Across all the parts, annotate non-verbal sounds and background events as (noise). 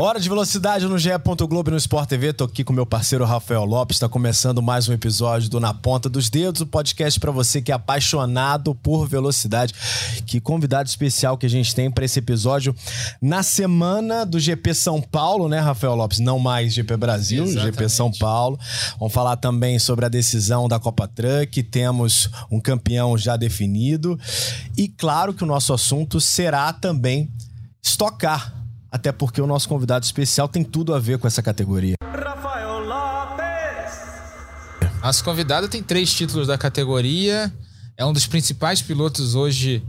Hora de velocidade no GE. Globo e no Sport TV. Tô aqui com meu parceiro Rafael Lopes. Está começando mais um episódio do Na Ponta dos Dedos, o podcast para você que é apaixonado por velocidade. Que convidado especial que a gente tem para esse episódio na semana do GP São Paulo, né, Rafael Lopes? Não mais GP Brasil, Exatamente. GP São Paulo. Vamos falar também sobre a decisão da Copa Truck. Temos um campeão já definido. E claro que o nosso assunto será também estocar até porque o nosso convidado especial tem tudo a ver com essa categoria. Rafael Lopes! Nosso convidado tem três títulos da categoria, é um dos principais pilotos hoje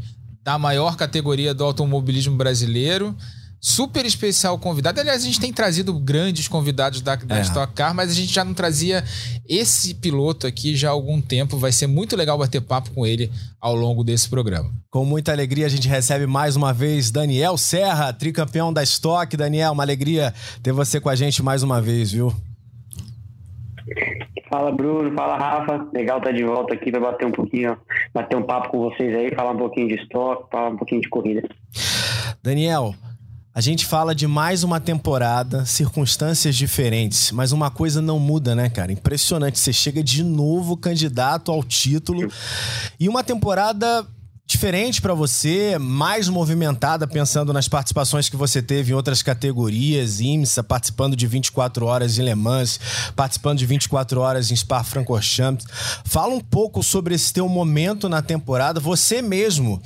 da maior categoria do automobilismo brasileiro super especial convidado. Aliás, a gente tem trazido grandes convidados da, da é. Stock Car, mas a gente já não trazia esse piloto aqui já há algum tempo. Vai ser muito legal bater papo com ele ao longo desse programa. Com muita alegria, a gente recebe mais uma vez Daniel Serra, tricampeão da Stock. Daniel, uma alegria ter você com a gente mais uma vez, viu? Fala Bruno, fala Rafa, legal estar de volta aqui para bater um pouquinho, bater um papo com vocês aí, falar um pouquinho de estoque, falar um pouquinho de corrida. Daniel, a gente fala de mais uma temporada, circunstâncias diferentes, mas uma coisa não muda, né, cara? Impressionante. Você chega de novo candidato ao título e uma temporada diferente para você, mais movimentada, pensando nas participações que você teve em outras categorias, IMSA, participando de 24 horas em Le Mans, participando de 24 horas em Spa-Francorchamps. Fala um pouco sobre esse teu momento na temporada. Você mesmo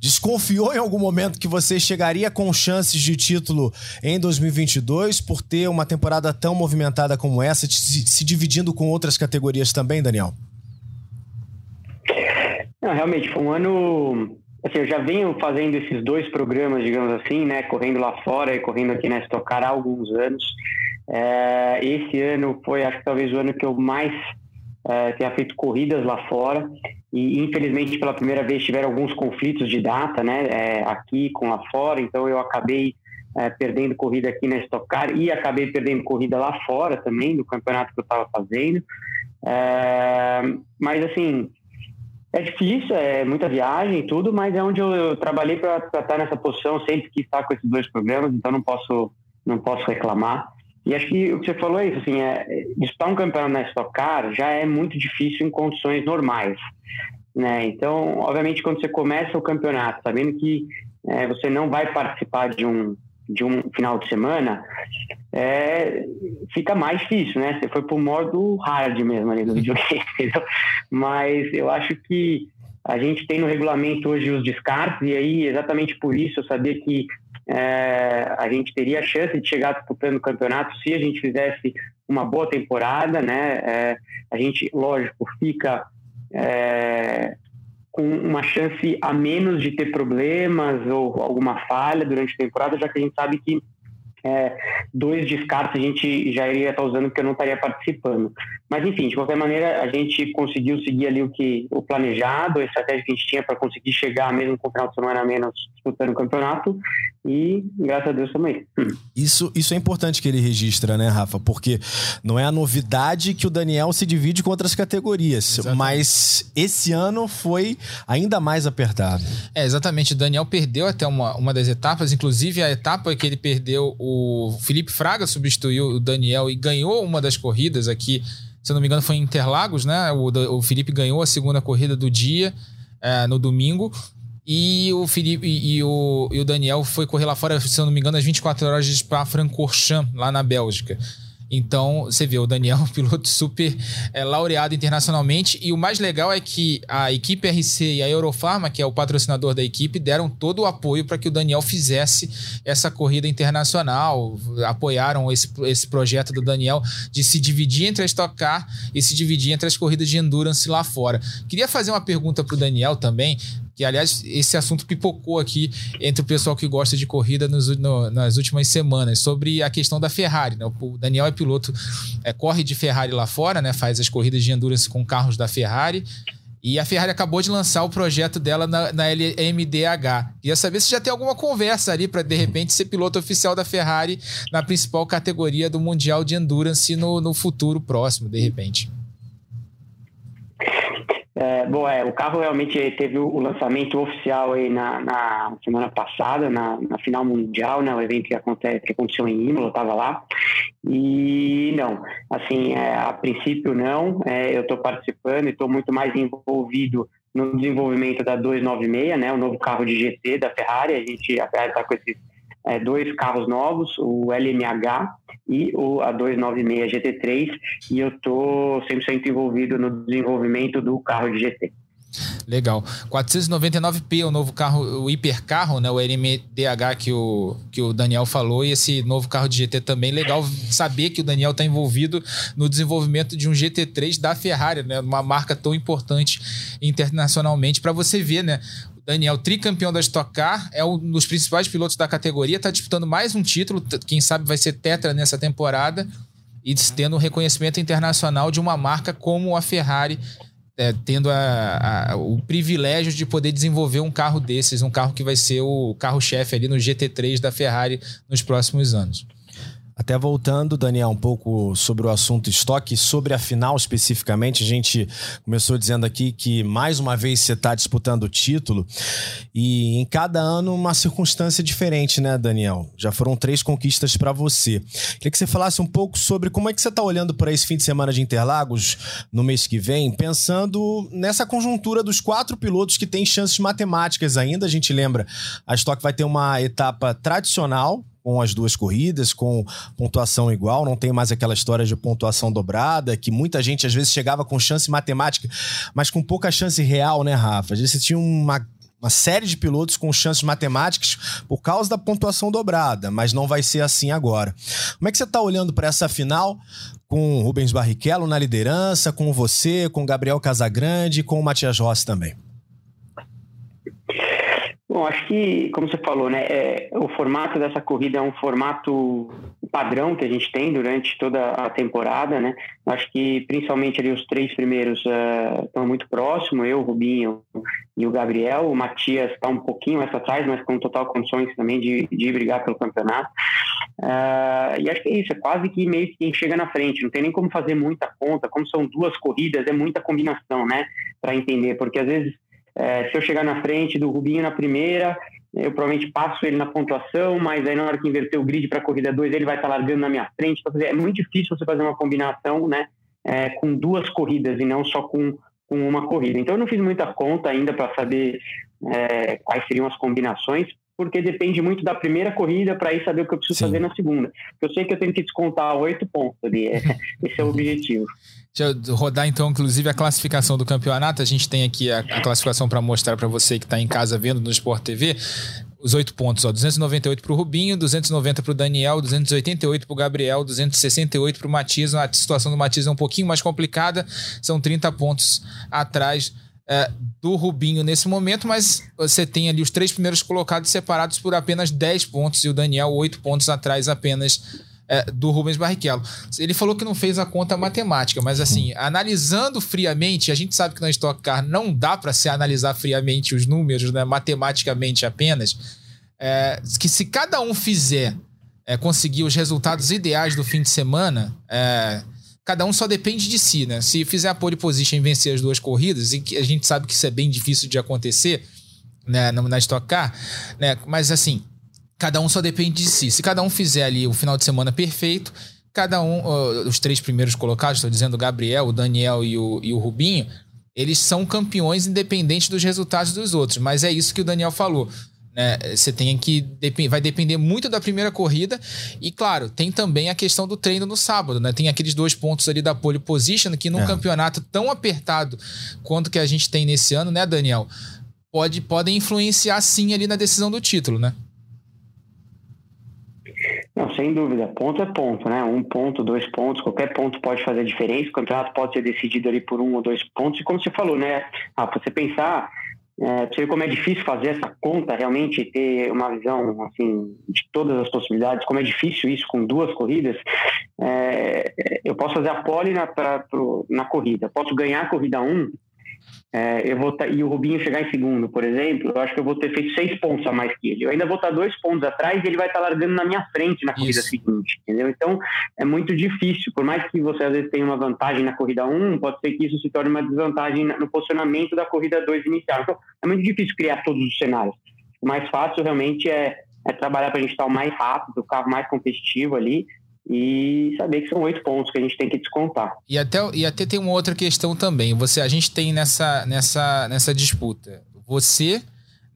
desconfiou em algum momento que você chegaria com chances de título em 2022 por ter uma temporada tão movimentada como essa, se dividindo com outras categorias também, Daniel? Não, realmente, foi um ano. Assim, eu já venho fazendo esses dois programas, digamos assim, né? Correndo lá fora e correndo aqui na Estocar há alguns anos. É, esse ano foi, acho que talvez o ano que eu mais é, tenha feito corridas lá fora. E, infelizmente, pela primeira vez tiveram alguns conflitos de data, né? É, aqui com lá fora. Então, eu acabei é, perdendo corrida aqui na Estocar e acabei perdendo corrida lá fora também, no campeonato que eu estava fazendo. É, mas, assim é difícil, é muita viagem e tudo, mas é onde eu, eu trabalhei para estar nessa posição, sempre que estar com esses dois programas, então não posso, não posso reclamar. E acho que o que você falou é isso, assim, é, disputar um campeonato na Stock Car já é muito difícil em condições normais. Né? Então, obviamente, quando você começa o campeonato, sabendo que é, você não vai participar de um, de um final de semana, é, fica mais difícil, né? Você foi pro modo hard mesmo ali no videogame, (laughs) entendeu? Mas eu acho que a gente tem no regulamento hoje os descartes, e aí, exatamente por isso, eu sabia que é, a gente teria a chance de chegar disputando o campeonato se a gente fizesse uma boa temporada, né? É, a gente, lógico, fica é, com uma chance a menos de ter problemas ou alguma falha durante a temporada, já que a gente sabe que é, dois descartes a gente já iria estar usando porque eu não estaria participando. Mas enfim, de qualquer maneira, a gente conseguiu seguir ali o que o planejado, a estratégia que a gente tinha para conseguir chegar mesmo com o final de semana a menos disputando o campeonato e graças a Deus também. Isso, isso é importante que ele registra, né, Rafa? Porque não é a novidade que o Daniel se divide com outras categorias, exatamente. mas esse ano foi ainda mais apertado. É, exatamente. O Daniel perdeu até uma, uma das etapas, inclusive a etapa que ele perdeu, o Felipe Fraga substituiu o Daniel e ganhou uma das corridas aqui se não me engano, foi em Interlagos, né? O, o Felipe ganhou a segunda corrida do dia é, no domingo. E o Felipe e, o, e o Daniel foi correr lá fora, se eu não me engano, às 24 horas de Spa-Francorchamps, lá na Bélgica. Então, você vê, o Daniel (laughs) um piloto super é, laureado internacionalmente. E o mais legal é que a equipe RC e a Eurofarma, que é o patrocinador da equipe, deram todo o apoio para que o Daniel fizesse essa corrida internacional. Apoiaram esse, esse projeto do Daniel de se dividir entre a Stock Car e se dividir entre as corridas de endurance lá fora. Queria fazer uma pergunta para o Daniel também, que aliás esse assunto pipocou aqui entre o pessoal que gosta de corrida nos, no, nas últimas semanas sobre a questão da Ferrari. Né? O Daniel é piloto, é, corre de Ferrari lá fora, né? faz as corridas de endurance com carros da Ferrari. E a Ferrari acabou de lançar o projeto dela na, na LMDH. Queria saber se já tem alguma conversa ali para, de repente, ser piloto oficial da Ferrari na principal categoria do Mundial de Endurance no, no futuro próximo, de repente. É, bom, é, o carro realmente teve o lançamento oficial aí na, na semana passada, na, na, final mundial, né, o evento que, acontece, que aconteceu em Imola, estava lá. E não, assim, é, a princípio não, é, eu estou participando e estou muito mais envolvido no desenvolvimento da 296, né, o novo carro de GT da Ferrari. A gente, Ferrari está com esses é, dois carros novos, o LMH e o A296 GT3, e eu estou 100% envolvido no desenvolvimento do carro de GT. Legal. 499p, o novo carro, o hipercarro, né? O LMDH que o, que o Daniel falou, e esse novo carro de GT também. Legal saber que o Daniel está envolvido no desenvolvimento de um GT3 da Ferrari, né? Uma marca tão importante internacionalmente, para você ver, né? Daniel, tricampeão da Stock Car, é um dos principais pilotos da categoria, está disputando mais um título, quem sabe vai ser tetra nessa temporada, e tendo um reconhecimento internacional de uma marca como a Ferrari, é, tendo a, a, o privilégio de poder desenvolver um carro desses, um carro que vai ser o carro-chefe ali no GT3 da Ferrari nos próximos anos. Até voltando, Daniel, um pouco sobre o assunto estoque, sobre a final especificamente, a gente começou dizendo aqui que mais uma vez você está disputando o título e em cada ano uma circunstância diferente, né, Daniel? Já foram três conquistas para você. Queria que você falasse um pouco sobre como é que você está olhando para esse fim de semana de Interlagos no mês que vem, pensando nessa conjuntura dos quatro pilotos que têm chances matemáticas ainda. A gente lembra, a Stock vai ter uma etapa tradicional com as duas corridas, com pontuação igual, não tem mais aquela história de pontuação dobrada, que muita gente às vezes chegava com chance matemática, mas com pouca chance real, né, Rafa? Às vezes você tinha uma uma série de pilotos com chances matemáticas por causa da pontuação dobrada, mas não vai ser assim agora. Como é que você está olhando para essa final com o Rubens Barrichello na liderança, com você, com Gabriel Casagrande e com o Matias Rossi também? Bom, acho que, como você falou, né, é, o formato dessa corrida é um formato padrão que a gente tem durante toda a temporada, né? Acho que principalmente ali os três primeiros uh, estão muito próximos, eu, o Rubinho e o Gabriel. O Matias está um pouquinho mais atrás, mas com total condições também de, de brigar pelo campeonato. Uh, e acho que é isso, é quase que meio que quem chega na frente, não tem nem como fazer muita conta, como são duas corridas, é muita combinação, né, para entender, porque às vezes é, se eu chegar na frente do Rubinho na primeira, eu provavelmente passo ele na pontuação, mas aí na hora que inverter o grid para a corrida 2, ele vai estar tá largando na minha frente. É muito difícil você fazer uma combinação né, é, com duas corridas e não só com, com uma corrida. Então eu não fiz muita conta ainda para saber é, quais seriam as combinações, porque depende muito da primeira corrida para ir saber o que eu preciso Sim. fazer na segunda. Eu sei que eu tenho que descontar oito pontos ali, é, esse é o objetivo. (laughs) Deixa eu rodar então, inclusive, a classificação do campeonato. A gente tem aqui a, a classificação para mostrar para você que está em casa vendo no Sport TV. Os oito pontos, ó, 298 para o Rubinho, 290 para o Daniel, 288 para o Gabriel, 268 para o Matias. A situação do Matias é um pouquinho mais complicada, são 30 pontos atrás é, do Rubinho nesse momento, mas você tem ali os três primeiros colocados separados por apenas 10 pontos e o Daniel 8 pontos atrás apenas é, do Rubens Barrichello. Ele falou que não fez a conta matemática, mas assim, analisando friamente, a gente sabe que na Stock Car não dá para se analisar friamente os números, né, matematicamente apenas, é, que se cada um fizer é, conseguir os resultados ideais do fim de semana, é, cada um só depende de si, né? Se fizer a pole position e vencer as duas corridas, e a gente sabe que isso é bem difícil de acontecer, né, na Stock Car, né? Mas assim, cada um só depende de si. Se cada um fizer ali o final de semana perfeito, cada um, os três primeiros colocados, estou dizendo o Gabriel, o Daniel e o, e o Rubinho, eles são campeões independentes dos resultados dos outros. Mas é isso que o Daniel falou. Né? Você tem que vai depender muito da primeira corrida e claro tem também a questão do treino no sábado, né? Tem aqueles dois pontos ali da pole position que num é. campeonato tão apertado quanto que a gente tem nesse ano, né, Daniel? Pode podem influenciar sim ali na decisão do título, né? Sem dúvida. Ponto é ponto, né? Um ponto, dois pontos, qualquer ponto pode fazer diferença. O campeonato pode ser decidido ali por um ou dois pontos. E como você falou, né? Ah, você pensar é, você como é difícil fazer essa conta, realmente ter uma visão assim de todas as possibilidades, como é difícil isso com duas corridas. É, eu posso fazer a pole na, pra, pro, na corrida, posso ganhar a corrida 1 um, é, eu vou tá, e o Rubinho chegar em segundo, por exemplo, eu acho que eu vou ter feito seis pontos a mais que ele. Eu ainda vou estar tá dois pontos atrás e ele vai estar tá largando na minha frente na corrida Isso. seguinte, entendeu? Então é muito difícil. Por mais que você às vezes tenha uma vantagem na corrida 1, um, pode ser que isso se torne uma desvantagem no posicionamento da corrida 2 inicial. Então é muito difícil criar todos os cenários. O mais fácil realmente é, é trabalhar para a gente estar o mais rápido, o carro mais competitivo ali e saber que são oito pontos que a gente tem que descontar. E até, e até tem uma outra questão também. Você, a gente tem nessa, nessa, nessa disputa. Você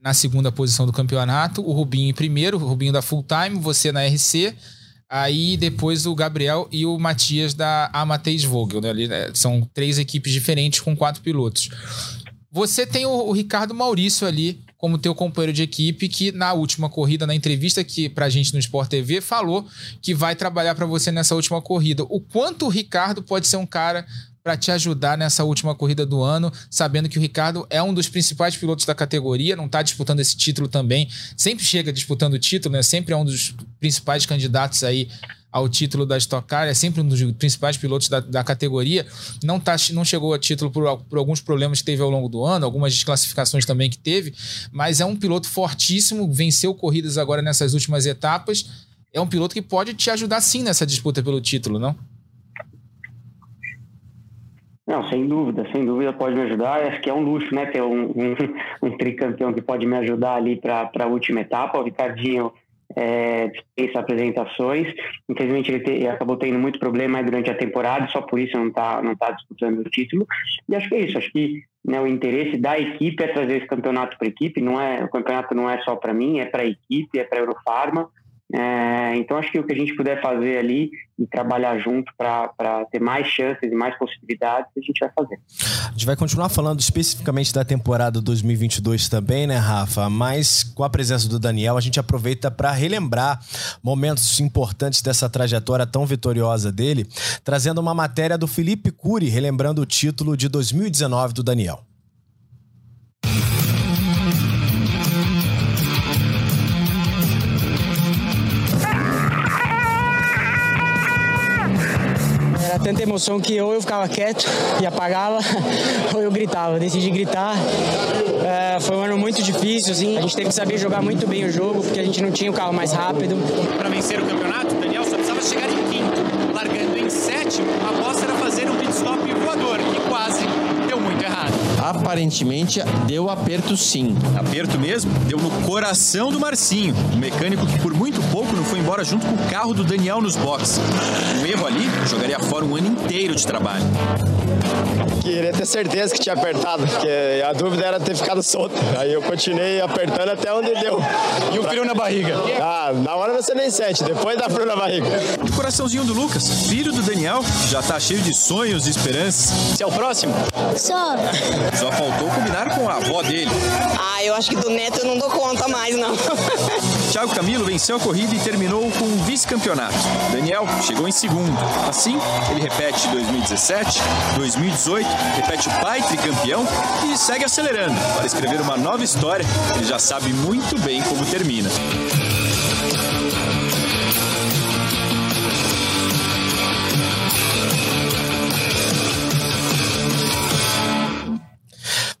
na segunda posição do campeonato, o Rubinho em primeiro, o Rubinho da Full Time, você na RC, aí depois o Gabriel e o Matias da Amateis Vogel. Né? né? São três equipes diferentes com quatro pilotos. Você tem o, o Ricardo Maurício ali como teu companheiro de equipe, que na última corrida, na entrevista que pra gente no Sport TV, falou que vai trabalhar para você nessa última corrida. O quanto o Ricardo pode ser um cara para te ajudar nessa última corrida do ano, sabendo que o Ricardo é um dos principais pilotos da categoria, não está disputando esse título também, sempre chega disputando o título, né? Sempre é um dos principais candidatos aí ao título da Stock Car, é sempre um dos principais pilotos da, da categoria. Não, tá, não chegou a título por, por, alguns problemas que teve ao longo do ano, algumas desclassificações também que teve, mas é um piloto fortíssimo, venceu corridas agora nessas últimas etapas. É um piloto que pode te ajudar sim nessa disputa pelo título, não? Não, sem dúvida, sem dúvida pode me ajudar. Acho que é um luxo, né? Ter um, um, (laughs) um tricampeão que pode me ajudar ali para a última etapa. O Ricardinho é, apresentações. Infelizmente ele, te, ele, acabou tendo muito problema durante a temporada, só por isso não está não tá disputando o título. E acho que é isso. Acho que né, o interesse da equipe é trazer esse campeonato para a equipe. Não é o campeonato não é só para mim, é para a equipe, é para a Eurofarma. É, então, acho que o que a gente puder fazer ali e trabalhar junto para ter mais chances e mais possibilidades, a gente vai fazer. A gente vai continuar falando especificamente da temporada 2022 também, né, Rafa? Mas com a presença do Daniel, a gente aproveita para relembrar momentos importantes dessa trajetória tão vitoriosa dele, trazendo uma matéria do Felipe Cury, relembrando o título de 2019 do Daniel. Tanta emoção que ou eu ficava quieto e apagava, (laughs) ou eu gritava. decidi gritar. É, foi um ano muito difícil, assim. A gente teve que saber jogar muito bem o jogo, porque a gente não tinha o carro mais rápido. Para vencer o campeonato, Daniel só precisava chegar em quinto. Largando em sétimo, a aposta era fazer um pit stop voador, que quase deu muito errado. Aparentemente deu aperto sim. Aperto mesmo? Deu no coração do Marcinho, o mecânico que por muito pouco não foi embora junto com o carro do Daniel nos boxes. Um erro ali jogaria fora um ano inteiro de trabalho. Queria ter certeza que tinha apertado, porque a dúvida era ter ficado solto. Aí eu continuei apertando até onde deu. E o frio na barriga? Ah, na hora você nem sente, depois dá frio na barriga. O coraçãozinho do Lucas, filho do Daniel, já tá cheio de sonhos e esperanças. Você é o próximo? Só. Só faltou combinar com a avó dele. Ah, eu acho que do neto eu não dou conta mais, não. (laughs) Thiago Camilo venceu a corrida e terminou com um vice-campeonato. Daniel chegou em segundo. Assim, ele repete 2017, 2018, repete o pai tricampeão e segue acelerando para escrever uma nova história. Ele já sabe muito bem como termina.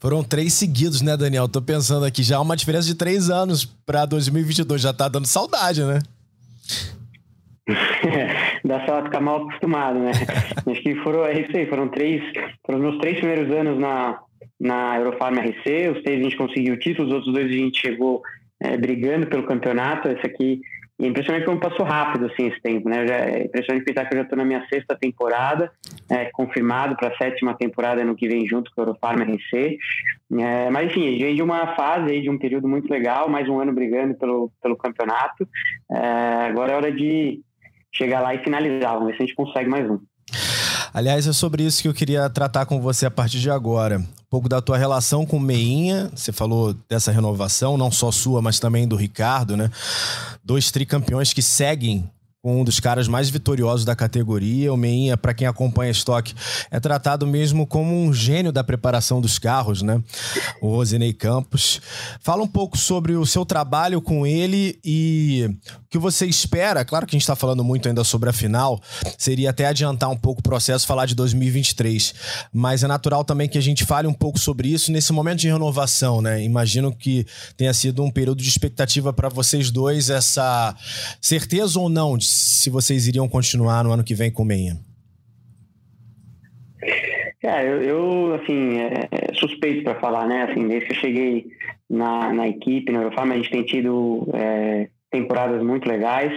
Foram três seguidos, né, Daniel? Tô pensando aqui, já há uma diferença de três anos para 2022. Já tá dando saudade, né? (laughs) Dá só ficar mal acostumado, né? (laughs) Acho que foram, é isso aí, foram três, foram os meus três primeiros anos na, na Eurofarm RC, os três a gente conseguiu o título, os outros dois a gente chegou é, brigando pelo campeonato, esse aqui e é impressionante como passou rápido assim esse tempo, né? Já, é impressionante pensar que eu já estou na minha sexta temporada, é, confirmado para a sétima temporada no que vem junto com o Eurofarm RC. É, mas enfim, a gente vem de uma fase aí, de um período muito legal, mais um ano brigando pelo, pelo campeonato. É, agora é hora de chegar lá e finalizar, vamos ver se a gente consegue mais um. Aliás, é sobre isso que eu queria tratar com você a partir de agora. Um pouco da tua relação com o Meinha. Você falou dessa renovação, não só sua, mas também do Ricardo, né? Dois tricampeões que seguem com um dos caras mais vitoriosos da categoria. O Meinha, para quem acompanha estoque, é tratado mesmo como um gênio da preparação dos carros, né? O Rosinei Campos. Fala um pouco sobre o seu trabalho com ele e o que você espera. Claro que a gente está falando muito ainda sobre a final, seria até adiantar um pouco o processo, falar de 2023. Mas é natural também que a gente fale um pouco sobre isso nesse momento de renovação, né? Imagino que tenha sido um período de expectativa para vocês dois, essa certeza ou não de se vocês iriam continuar no ano que vem com o Menha. É, eu, eu assim, é, é suspeito para falar, né? Assim, desde que eu cheguei na, na equipe, na Eurofarm, a gente tem tido é, temporadas muito legais.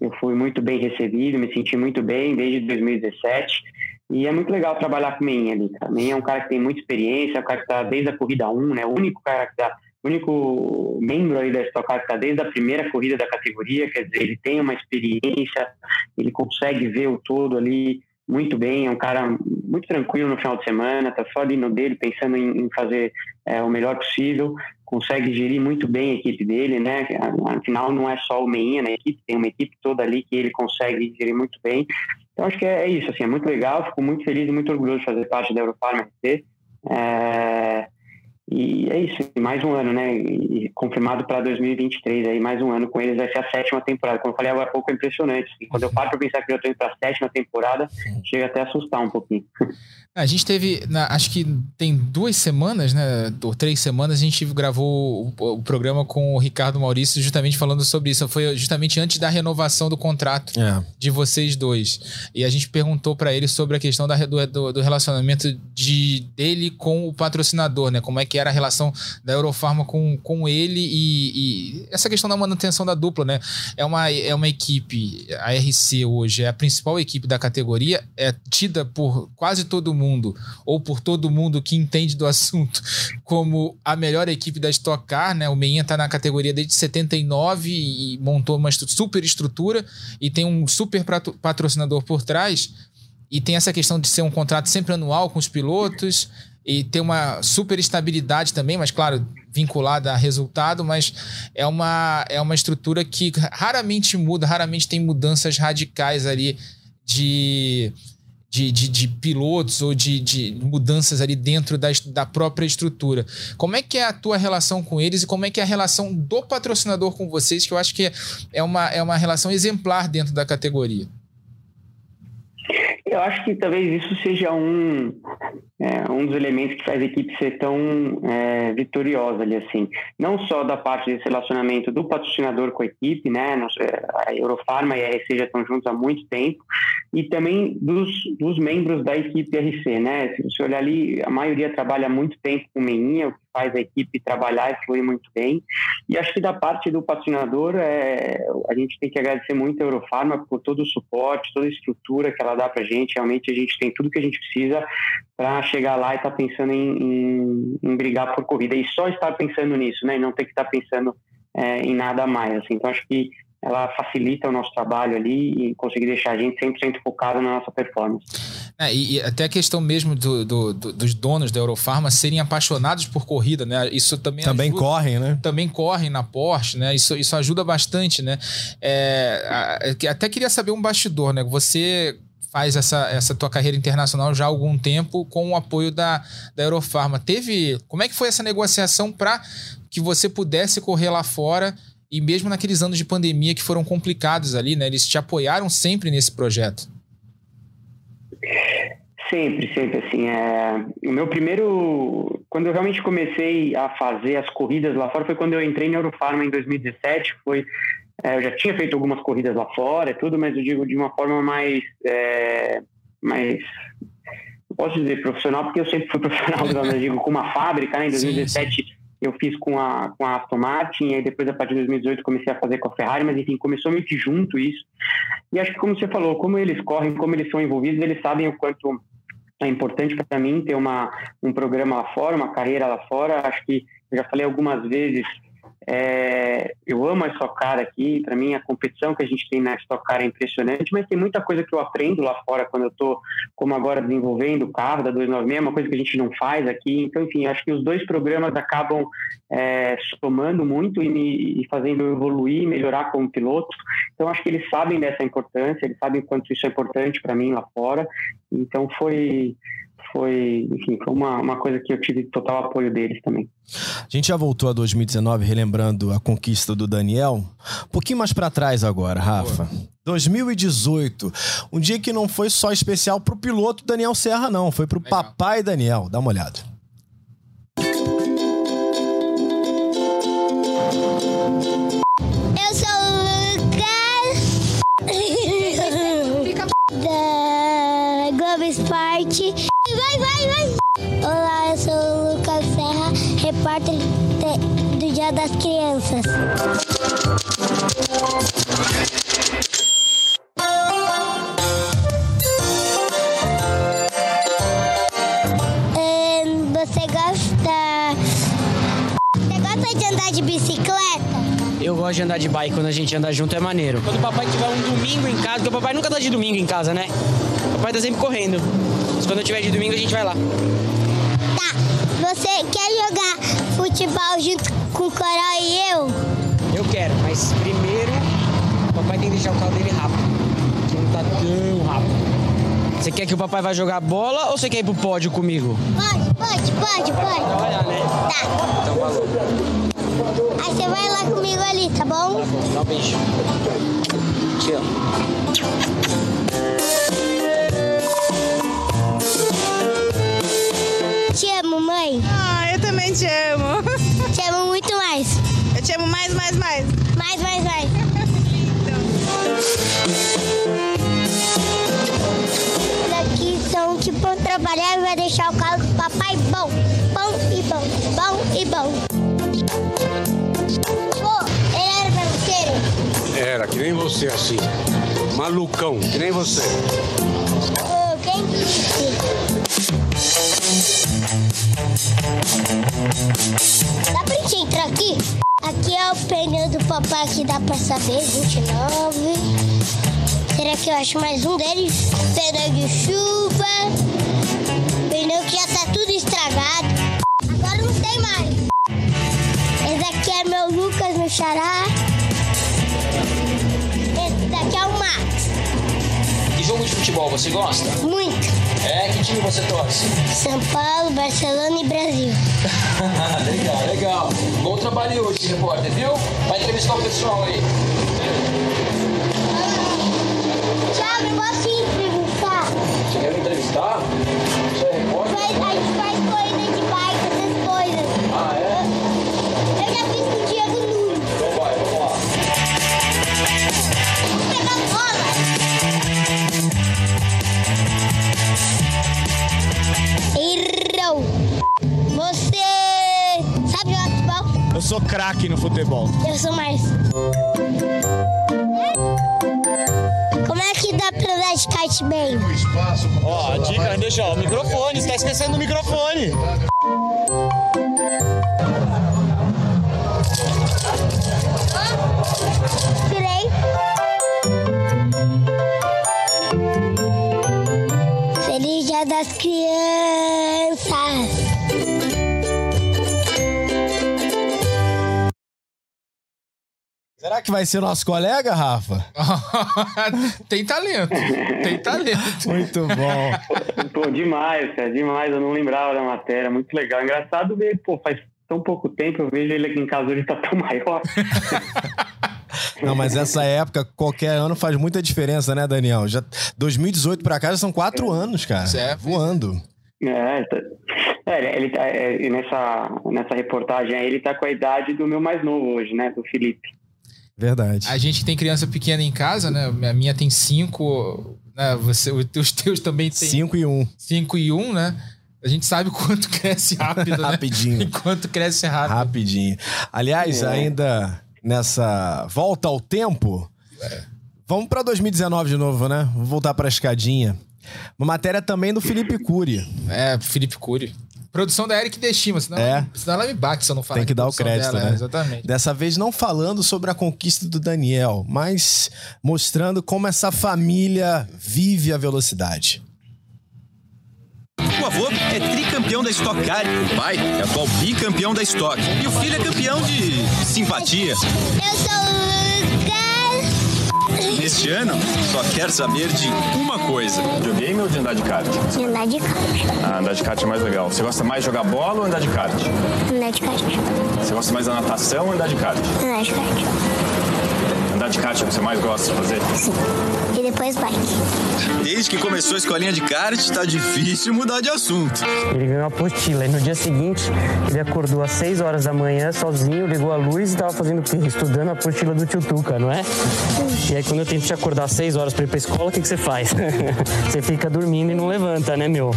Eu fui muito bem recebido, me senti muito bem desde 2017. E é muito legal trabalhar com o Menha ali, cara. Menha é um cara que tem muita experiência, é um cara que está desde a corrida 1, né? O único cara que está o único membro aí da Stock Car está desde a primeira corrida da categoria, quer dizer, ele tem uma experiência, ele consegue ver o todo ali muito bem, é um cara muito tranquilo no final de semana, tá só ali no dele, pensando em, em fazer é, o melhor possível, consegue gerir muito bem a equipe dele, né? Afinal, não é só o Meinha na equipe, tem uma equipe toda ali que ele consegue gerir muito bem. Então, acho que é, é isso, assim, é muito legal, fico muito feliz e muito orgulhoso de fazer parte da Eurofarm RC. É, e é isso, mais um ano, né? E confirmado para 2023, aí mais um ano com eles vai ser a sétima temporada. Como eu falei agora há pouco, é impressionante. E quando eu paro para pensar que eu estou indo para a sétima temporada, chega até a assustar um pouquinho. A gente teve, na, acho que tem duas semanas, né? Ou três semanas, a gente gravou o, o, programa com o Ricardo Maurício, justamente falando sobre isso. Foi justamente antes da renovação do contrato é. de vocês dois. E a gente perguntou para ele sobre a questão da, do, do, relacionamento de, dele com o patrocinador, né? Como é que era a relação da Eurofarma com, com ele e, e essa questão da manutenção da dupla, né? É uma, é uma equipe, a RC hoje é a principal equipe da categoria, é tida por quase todo mundo ou por todo mundo que entende do assunto, (laughs) como a melhor equipe da Stock Car, né? O Meinha está na categoria desde 79 e montou uma super estrutura e tem um super patrocinador por trás. E tem essa questão de ser um contrato sempre anual com os pilotos e ter uma super estabilidade também, mas claro, vinculada a resultado, mas é uma, é uma estrutura que raramente muda, raramente tem mudanças radicais ali de de, de, de, pilotos ou de, de mudanças ali dentro da, da própria estrutura. Como é que é a tua relação com eles e como é que é a relação do patrocinador com vocês, que eu acho que é uma, é uma relação exemplar dentro da categoria? Eu acho que talvez isso seja um, é, um dos elementos que faz a equipe ser tão é, vitoriosa ali assim. Não só da parte desse relacionamento do patrocinador com a equipe, né? A Eurofarma e a RC já estão juntos há muito tempo, e também dos, dos membros da equipe RC, né? Se você olhar ali, a maioria trabalha muito tempo com Meninha, o que faz a equipe trabalhar e fluir muito bem. E acho que da parte do patrocinador, é, a gente tem que agradecer muito a Eurofarma por todo o suporte, toda a estrutura que ela dá para gente. Realmente a gente tem tudo que a gente precisa para chegar lá e estar tá pensando em, em, em, brigar por corrida. E só estar pensando nisso, né? E não ter que estar tá pensando é, em nada mais. Assim. Então acho que ela facilita o nosso trabalho ali e conseguir deixar a gente 100% focado na nossa performance. É, e, até a questão mesmo do, do, do, dos donos da Eurofarma serem apaixonados por corrida, né? Isso também também ajuda, correm, né? Também correm na Porsche, né? Isso, isso ajuda bastante, né? É, até queria saber um bastidor, né? Você faz essa, essa tua carreira internacional já há algum tempo com o apoio da, da Eurofarma. Teve como é que foi essa negociação para que você pudesse correr lá fora e mesmo naqueles anos de pandemia que foram complicados ali, né? Eles te apoiaram sempre nesse projeto. Sempre, sempre, assim, é... o meu primeiro, quando eu realmente comecei a fazer as corridas lá fora foi quando eu entrei na Eurofarma em 2017, foi, é, eu já tinha feito algumas corridas lá fora e tudo, mas eu digo de uma forma mais, é... mais, não posso dizer profissional, porque eu sempre fui (laughs) profissional, mas eu digo com uma fábrica, né, em 2017 sim, sim eu fiz com a, com a Aston Martin, e depois, a partir de 2018, comecei a fazer com a Ferrari, mas enfim, começou meio que junto isso. E acho que, como você falou, como eles correm, como eles são envolvidos, eles sabem o quanto é importante para mim ter uma, um programa lá fora, uma carreira lá fora. Acho que eu já falei algumas vezes É, eu amo a Stock aqui, para mim a competição que a gente tem na Stock é impressionante, mas tem muita coisa que eu aprendo lá fora quando eu estou, como agora, desenvolvendo o carro da 296, uma coisa que a gente não faz aqui. Então, enfim, acho que os dois programas acabam é, somando muito e me e fazendo evoluir, melhorar como piloto. Então, acho que eles sabem dessa importância, eles sabem quanto isso é importante para mim lá fora. Então, foi foi, enfim, foi uma, uma coisa que eu tive total apoio deles também. A gente já voltou a 2019 relembrando a conquista do Daniel. Um pouquinho mais para trás agora, Rafa. 2018, um dia que não foi só especial pro piloto Daniel Serra, não, foi pro Legal. papai Daniel. Dá uma olhada. Eu sou o Lucas (laughs) da Globo Esporte. Vai, vai, vai! Olá, eu sou o Lucas Serra, repórter do Dia das Crianças. Você gosta. Você gosta de andar de bicicleta? Eu gosto de andar de bike, quando a gente anda junto é maneiro. Quando o papai tiver um domingo em casa, porque o papai nunca tá de domingo em casa, né? O papai tá sempre correndo. Mas quando eu tiver de domingo a gente vai lá. Tá, você quer jogar futebol junto com o Coral e eu? Eu quero, mas primeiro o papai tem que deixar o carro dele rápido. Que não tá tão rápido. Você quer que o papai vá jogar bola ou você quer ir pro pódio comigo? Pode, pode, pode, pode. Trabalhar, né? Tá. Então falou. Aí você vai lá comigo ali, tá bom? Tá bom, dá um beijo. Te amo. Amo, mãe. Ah, eu também te amo. (laughs) Te amo muito mais. Eu te amo mais, mais, mais. Mais, mais, mais. Daqui são que vão trabalhar e vai deixar o carro do papai bom. Bom e bom. Bom e bom. Pô, ele era pra você? Era, que nem você, assim. Malucão, que nem você. Ô, quem? Dá pra gente entrar aqui? Aqui é o pneu do papai que dá pra saber, 29. Será que eu acho mais um deles? Pneu de chuva. Pneu que já tá tudo estragado. Agora não tem mais. Esse aqui é meu Lucas, meu xará. Futebol você gosta? Muito. É, que time você torce? São Paulo, Barcelona e Brasil. (laughs) legal, legal. Bom trabalho hoje, repórter, viu? Vai entrevistar o pessoal aí. Thiago, posso entrevistar? Você quer me entrevistar? Você é repórter? Faz, gente faz corrida de bike, sou craque no futebol. Eu sou mais. Como é que dá pra andar de kite bem? Ó, a dica, deixa, ó, o microfone, você tá esquecendo do microfone. Tirei. Que vai ser nosso colega, Rafa? (laughs) tem talento. Tem talento. Muito bom. (laughs) Pô, demais, cara, demais. Eu não lembrava da matéria, muito legal. Engraçado ver, pô, faz tão pouco tempo, eu vejo ele aqui em casa, ele tá tão maior. (laughs) Não, mas essa época, qualquer ano faz muita diferença, né, Daniel? Já 2018 pra cá já são quatro anos, cara. Certo. Voando. É, tá- é, ele tá, é, nessa, nessa reportagem aí, ele tá com a idade do meu mais novo hoje, né, do Felipe. Verdade. A gente tem criança pequena em casa, né? A minha tem cinco. Né? Você, os teus também tem. Cinco e um. Cinco e um, né? A gente sabe quanto (laughs) cresce rápido, né? Rapidinho. (laughs) Enquanto cresce rápido. Rapidinho. Aliás, É. ainda nessa volta ao tempo, vamos pra 2019 de novo, né? Vou voltar pra escadinha. Uma matéria também do Felipe Cury. É, Felipe Cury. Produção da Eric Deshima, senão, É. senão ela me bate se eu não falar. Tem que dar o crédito, dela, né? é, exatamente. Dessa vez não falando sobre a conquista do Daniel, mas mostrando como essa família vive a velocidade. O avô é tricampeão da Stock Car, o pai é atual bicampeão da Stock. E o filho é campeão de simpatia. Eu sou o Neste ano, só quer saber de uma coisa. Videogame ou de andar de kart? De andar de kart. Ah, andar de kart é mais legal. Você gosta mais de jogar bola ou andar de kart? Andar de kart. Você gosta mais da natação ou andar de kart? Andar de kart. De kart é que você mais gosta de fazer? Sim. E depois bike. Desde que começou a escolinha de kart, tá difícil mudar de assunto. Ele ganhou a apostila e no dia seguinte ele acordou às 6 horas da manhã sozinho, ligou a luz e tava fazendo o quê? Estudando a apostila do tio Tuca, não é? E aí quando eu tento te acordar às 6 horas pra ir pra escola, o que, que você faz? (laughs) você fica dormindo e não levanta, né, meu?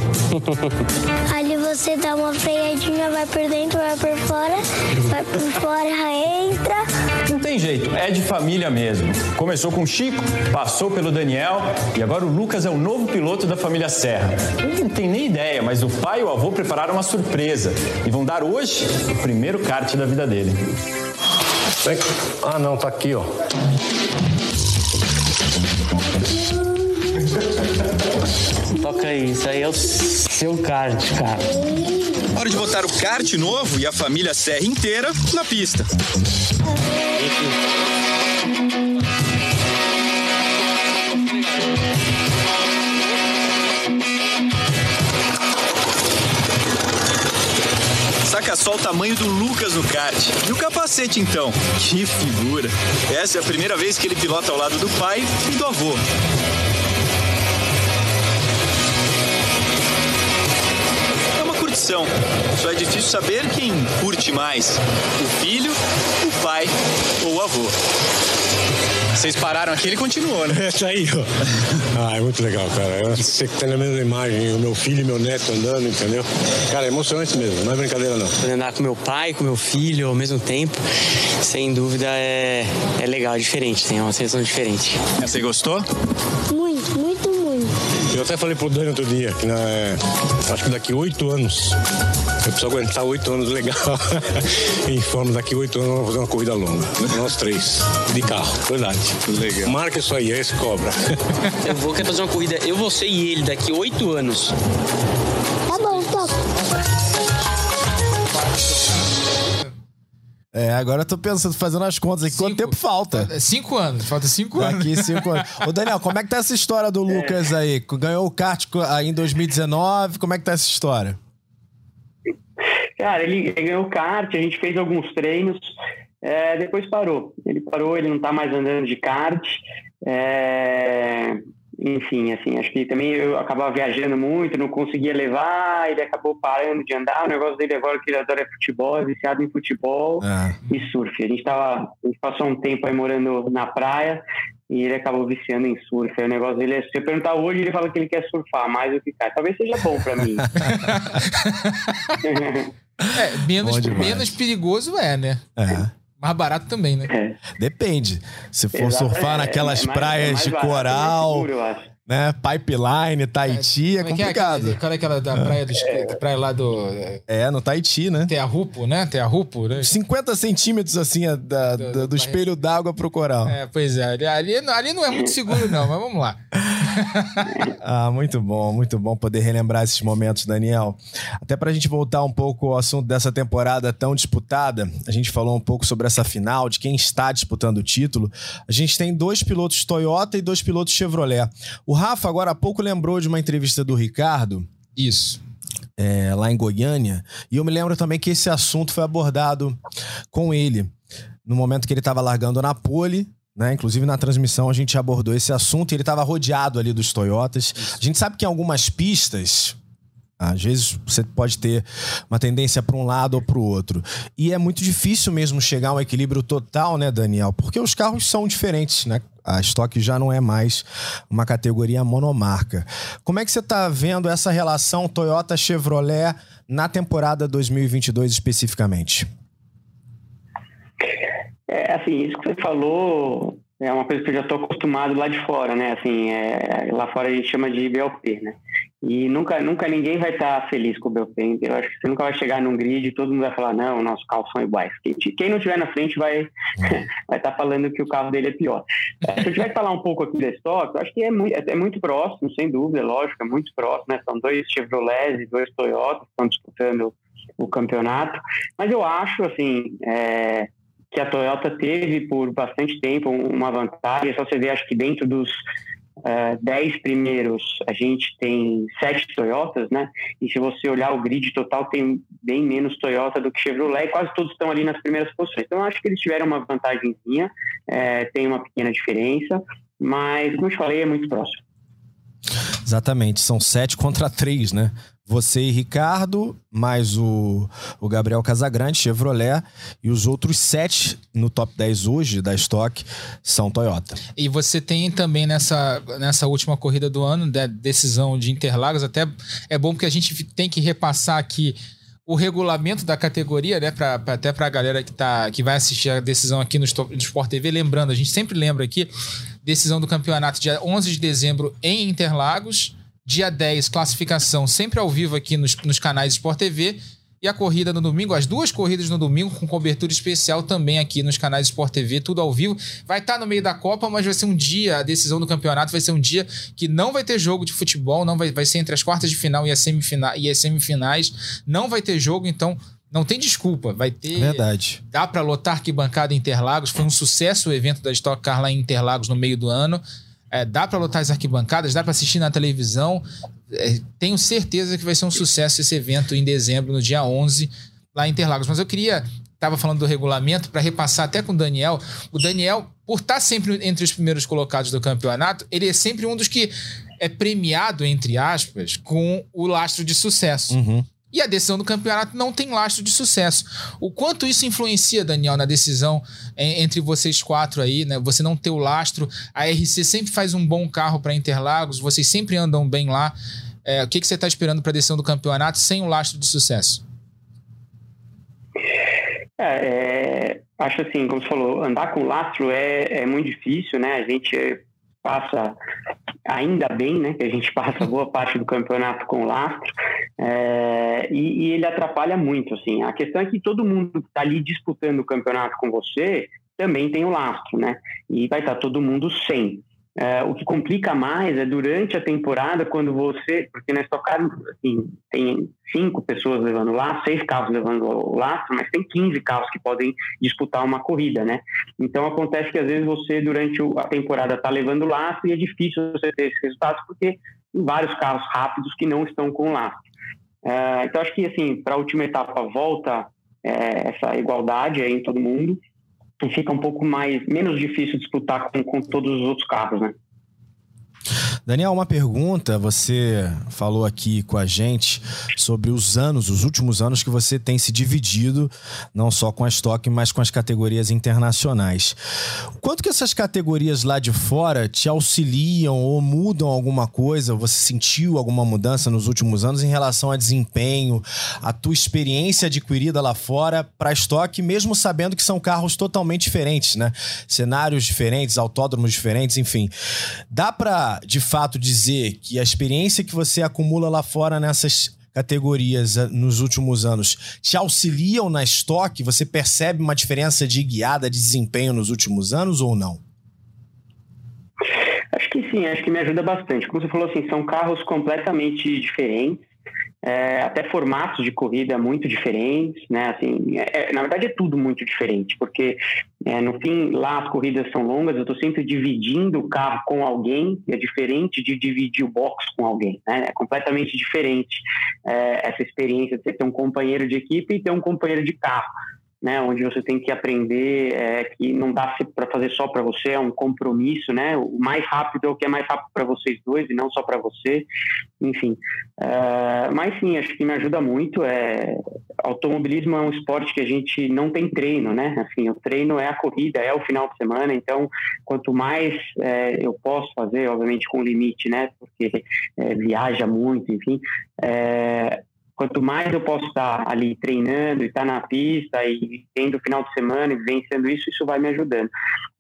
(laughs) Ali você dá uma freadinha, vai por dentro, vai por fora, vai por fora, entra. Não tem jeito, é de família mesmo. Começou com o Chico, passou pelo Daniel e agora o Lucas é o novo piloto da família Serra. Ele não tem nem ideia, mas o pai e o avô prepararam uma surpresa e vão dar hoje o primeiro kart da vida dele. Ah, não, tá aqui, ó. Toca aí, isso aí é o seu kart, cara. Hora de botar o kart novo e a família Serra inteira na pista. Só o tamanho do Lucas no kart. E o capacete, então? Que figura. Essa é a primeira vez que ele pilota ao lado do pai e do avô. É uma curtição. Só é difícil saber quem curte mais: o filho, o pai ou o avô. Vocês pararam aqui, ele continuou, né? (laughs) É, tá aí, ó. Ah, é muito legal, cara. Você que tem a mesma imagem, o meu filho e meu neto andando, entendeu? Cara, é emocionante mesmo, não é brincadeira não. Poder andar com meu pai, com meu filho ao mesmo tempo, sem dúvida é, é legal, é diferente, tem uma sensação diferente. Você gostou? Muito, muito, muito. Eu até falei pro Dani outro dia, que na, é, acho que daqui oito anos, eu preciso aguentar oito anos legal. (laughs) em forma, daqui oito anos, vamos fazer uma corrida longa. Nós três, de carro, verdade. Legal. Marca isso aí, esse cobra. Eu vou querer fazer uma corrida, eu, você e ele, daqui oito anos. Tá bom, top. É, agora eu tô pensando, fazendo as contas aqui, quanto tempo falta? Cinco anos, falta cinco anos. Daqui cinco anos. (laughs) Ô, Daniel, como é que tá essa história do Lucas aí? Ganhou o kart aí em 2019, como é que tá essa história? Cara, ele, ele ganhou o kart, a gente fez alguns treinos, é, depois parou. Ele parou, ele não tá mais andando de kart. é, enfim, assim, acho que também eu acabava viajando muito, não conseguia levar, ele acabou parando de andar. O negócio dele agora que ele adora é futebol, é viciado em futebol e surf. A gente, tava, a gente passou um tempo aí morando na praia e ele acabou viciando em surf. Aí o negócio dele é, se você perguntar hoje, ele fala que ele quer surfar mais do que kart. Talvez seja bom pra mim. (laughs) (laughs) É, menos, menos perigoso é, né? É. Mais barato também, né? Depende. Se for Exato, surfar é- naquelas é mais- é praias mais de barato, coral, seguro, eu acho. Né? Pipeline, Tahiti, é, é é complicado. aquela, aquela, aquela da praia, dos, da praia lá do. É, no Tahiti, né? Tearrupo, né? Tearrupo, né? 50 centímetros, assim, a- da- da- do, espelho d'água pro coral. É, pois é. Ali, ali, ali não é muito seguro, não, mas vamos lá. (laughs) Ah, muito bom, muito bom poder relembrar esses momentos, Daniel. Até pra gente voltar um pouco ao assunto dessa temporada tão disputada, a gente falou um pouco sobre essa final, de quem está disputando o título. A gente tem dois pilotos Toyota e dois pilotos Chevrolet. O Rafa, agora há pouco, lembrou de uma entrevista do Ricardo. Isso. é, lá em Goiânia. E eu me lembro também que esse assunto foi abordado com ele no momento que ele estava largando na pole. Né? Inclusive na transmissão a gente abordou esse assunto e ele estava rodeado ali dos Toyotas. A gente sabe que em algumas pistas, às vezes você pode ter uma tendência para um lado ou para o outro. E é muito difícil mesmo chegar a um equilíbrio total, né, Daniel? Porque os carros são diferentes, né? A Stock já não é mais uma categoria monomarca. Como é que você está vendo essa relação Toyota-Chevrolet na temporada 2022 especificamente? É, assim, isso que você falou é uma coisa que eu já estou acostumado lá de fora, né? Assim, é, lá fora a gente chama de BLP, né? E nunca, nunca ninguém vai estar feliz com o Belfém. Eu acho que você nunca vai chegar num grid e todo mundo vai falar, não, nossos carros são iguais. Quem não estiver na frente vai (laughs) vai estar falando que o carro dele é pior. É, se eu tiver que falar um pouco aqui da estoque, eu acho que é muito, é muito próximo, sem dúvida, lógico, é muito próximo. Né? São dois Chevrolet e dois Toyota que estão disputando o campeonato. Mas eu acho, assim, é, que a Toyota teve por bastante tempo uma vantagem. É só você ver, acho que dentro dos uh, dez primeiros, a gente tem sete Toyotas, né? E se você olhar o grid total, tem bem menos Toyota do que Chevrolet, quase todos estão ali nas primeiras posições. Então, acho que eles tiveram uma vantagemzinha, é, tem uma pequena diferença, mas, como eu te falei, é muito próximo. Exatamente, são sete contra três, né? Você e Ricardo, mais o, o Gabriel Casagrande, Chevrolet, e os outros sete no top 10 hoje da Stock são Toyota. E você tem também nessa, nessa última corrida do ano, da decisão de Interlagos, até é bom porque a gente tem que repassar aqui o regulamento da categoria, né, pra, pra até para a galera que, tá, que vai assistir a decisão aqui no, no Sport TV, lembrando, a gente sempre lembra aqui, decisão do campeonato dia 11 de dezembro em Interlagos, Dia 10, classificação sempre ao vivo aqui nos, nos canais Sport TV. E a corrida no domingo, as duas corridas no domingo, com cobertura especial também aqui nos canais Sport TV, tudo ao vivo. Vai estar tá no meio da Copa, mas vai ser um dia, a decisão do campeonato vai ser um dia que não vai ter jogo de futebol, não vai, vai ser entre as quartas de final e, semifina, e as semifinais. Não vai ter jogo, então não tem desculpa. Vai ter. Verdade. Dá para lotar arquibancada em Interlagos. Foi um sucesso o evento da Stock Car lá em Interlagos no meio do ano. É, dá para lotar as arquibancadas, dá para assistir na televisão. É, tenho certeza que vai ser um sucesso esse evento em dezembro, no dia 11, lá em Interlagos. Mas eu queria, estava falando do regulamento, para repassar até com o Daniel. O Daniel, por estar tá sempre entre os primeiros colocados do campeonato, ele é sempre um dos que é premiado, entre aspas, com o lastro de sucesso. Uhum. E a decisão do campeonato não tem lastro de sucesso. O quanto isso influencia, Daniel, na decisão entre vocês quatro aí, né? Você não ter o lastro, a RC sempre faz um bom carro para Interlagos, vocês sempre andam bem lá. É, o que, que você está esperando para a decisão do campeonato sem o lastro de sucesso? É, é, acho assim, como você falou, andar com lastro é, é muito difícil, né? A gente passa ainda bem, né, que a gente (laughs) passa boa parte do campeonato com lastro, é, e, e, ele atrapalha muito, assim. A questão é que todo mundo que está ali disputando o campeonato com você também tem o lastro, né, e vai estar tá todo mundo sem. É, o que complica mais é durante a temporada, quando você. Porque nós tocaram, assim, tem cinco pessoas levando lá, seis carros levando lastro, mas tem 15 carros que podem disputar uma corrida, né? Então acontece que às vezes você, durante a temporada, está levando lastro e é difícil você ter esses resultados, porque tem vários carros rápidos que não estão com lastro. É, então acho que, assim, para a última etapa volta é, essa igualdade em todo mundo e fica um pouco mais menos difícil disputar com, com todos os outros carros, né? Daniel, uma pergunta. Você falou aqui com a gente sobre os anos, os últimos anos que você tem se dividido, não só com a Stock, mas com as categorias internacionais. Quanto que essas categorias lá de fora te auxiliam ou mudam alguma coisa? Você sentiu alguma mudança nos últimos anos em relação a desempenho, a tua experiência adquirida lá fora para Stock, mesmo sabendo que são carros totalmente diferentes, né? Cenários diferentes, autódromos diferentes, enfim. Dá para, de fato, fato dizer que a experiência que você acumula lá fora nessas categorias eh, nos últimos anos te auxiliam na estoque? Você percebe uma diferença de guiada, de desempenho nos últimos anos ou não? Acho que sim, acho que me ajuda bastante. Como você falou assim, são carros completamente diferentes é, até formatos de corrida muito diferentes, né? Assim, é, é, na verdade é tudo muito diferente, porque é, no fim lá as corridas são longas, eu estou sempre dividindo o carro com alguém, é diferente de dividir o box com alguém, né? É completamente diferente é, essa experiência de ter um companheiro de equipe e ter um companheiro de carro né, onde você tem que aprender é, que não dá para fazer só para você, é um compromisso, né? O mais rápido é o que é mais rápido para vocês dois e não só para você, enfim. É, mas sim, acho que me ajuda muito. É, automobilismo é um esporte que a gente não tem treino, né? Assim, o treino é a corrida, é o final de semana. Então, quanto mais é, eu posso fazer, obviamente com limite, né? Porque é, viaja muito, enfim. Quanto mais eu posso estar ali treinando e estar na pista e tendo final de semana e vivenciando isso, isso vai me ajudando.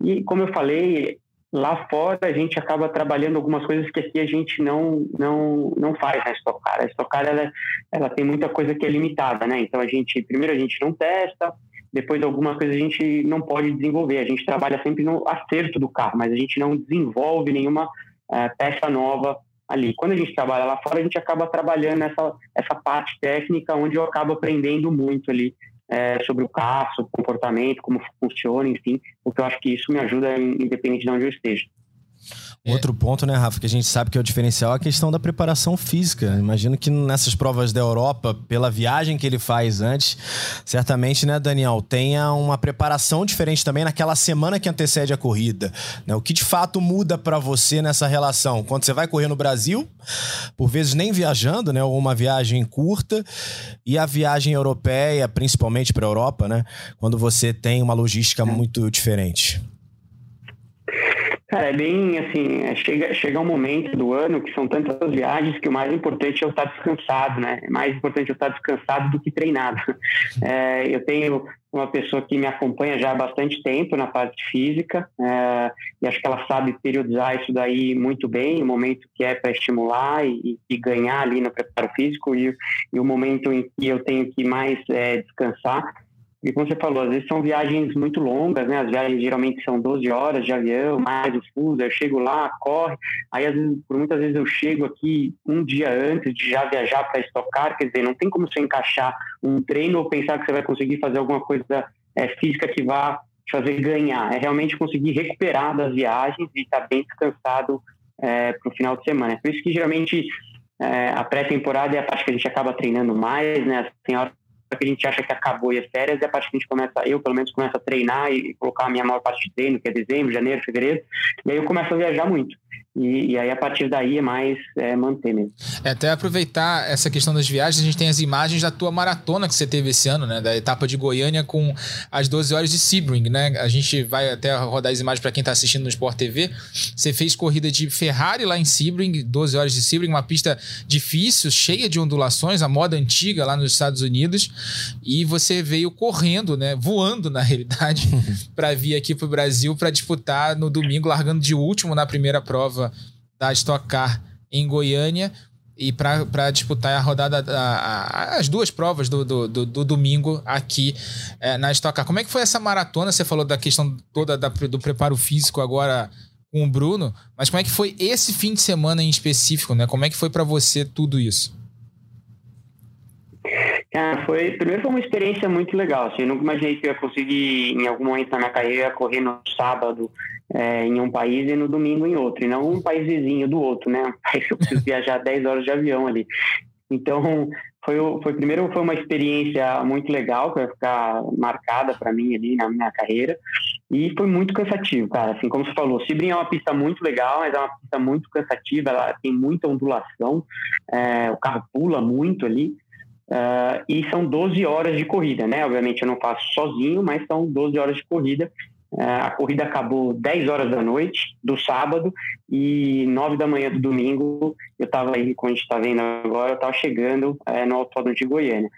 E como eu falei, lá fora a gente acaba trabalhando algumas coisas que aqui a gente não não não faz na Stock Car. A Stock Car ela, ela tem muita coisa que é limitada, né? Então a gente primeiro a gente não testa, depois algumas coisas a gente não pode desenvolver. A gente trabalha sempre no acerto do carro, mas a gente não desenvolve nenhuma uh, peça nova ali. Quando a gente trabalha lá fora, a gente acaba trabalhando essa, essa parte técnica, onde eu acabo aprendendo muito ali é, sobre o sobre o comportamento, como funciona, enfim, porque eu acho que isso me ajuda independente de onde eu esteja. É. Outro ponto, né, Rafa, que a gente sabe que é o diferencial é a questão da preparação física. Imagino que nessas provas da Europa, pela viagem que ele faz antes, certamente, né, Daniel, tenha uma preparação diferente também naquela semana que antecede a corrida. Né? O que de fato muda para você nessa relação? Quando você vai correr no Brasil, por vezes nem viajando, né, ou uma viagem curta, e a viagem europeia, principalmente para a Europa, né, quando você tem uma logística muito diferente. Cara, é bem assim, é, chega, chega um momento do ano que são tantas viagens que o mais importante é eu estar descansado, né? É mais importante eu estar descansado do que treinado. (laughs) É, eu tenho uma pessoa que me acompanha já há bastante tempo na parte física é, e acho que ela sabe periodizar isso daí muito bem, o momento que é para estimular e, e, ganhar ali no preparo físico e, e, o momento em que eu tenho que mais é, descansar. E como você falou, às vezes são viagens muito longas, né? As viagens geralmente são 12 horas de avião, mais o fuso, eu chego lá, corre, aí às vezes, por muitas vezes eu chego aqui um dia antes de já viajar para estocar, quer dizer, não tem como você encaixar um treino ou pensar que você vai conseguir fazer alguma coisa é, física que vá te fazer ganhar. É realmente conseguir recuperar das viagens e estar tá bem descansado é, para o final de semana. É por isso que geralmente é, a pré-temporada é a parte que a gente acaba treinando mais, né? Tem hora que a gente acha que acabou e as férias, é a parte que a gente começa, eu pelo menos começo a treinar e colocar a minha maior parte de treino, que é dezembro, janeiro, fevereiro, e aí eu começo a viajar muito. E, e, aí, a partir daí, é mais é, manter mesmo. É, até aproveitar essa questão das viagens, a gente tem as imagens da tua maratona que você teve esse ano, né? Da etapa de Goiânia com as 12 horas de Sebring, né? A gente vai até rodar as imagens para quem está assistindo no Sport TV. Você fez corrida de Ferrari lá em Sebring, 12 horas de Sebring, uma pista difícil, cheia de ondulações, a moda antiga lá nos Estados Unidos. E você veio correndo, né? Voando, na realidade, (laughs) para vir aqui para o Brasil para disputar no domingo, largando de último na primeira prova da Stock Car em Goiânia e para disputar a rodada, a, a, as duas provas do, do, do, do domingo aqui é, na Stock Car. Como é que foi essa maratona? Você falou da questão toda da, do preparo físico agora com o Bruno, mas como é que foi esse fim de semana em específico, né? Como é que foi para você tudo isso? Cara, foi, primeiro foi uma experiência muito legal. Assim, eu nunca imaginei que eu ia conseguir, em algum momento na minha carreira, correr no sábado é, em um país e no domingo em outro, e não um país vizinho do outro, né? Um país que eu preciso viajar (laughs) 10 horas de avião ali. Então, foi, foi primeiro foi uma experiência muito legal, que vai ficar marcada para mim ali na minha carreira, e foi muito cansativo, cara. Assim como você falou, Sebring é uma pista muito legal, mas é uma pista muito cansativa, ela tem muita ondulação, é, o carro pula muito ali, Uh, e são 12 horas de corrida, né? Obviamente eu não faço sozinho, mas são 12 horas de corrida. Uh, a corrida acabou 10 horas da noite do sábado e 9 da manhã do domingo eu estava aí, como a gente está vendo agora, eu estava chegando uh, no Autódromo de Goiânia.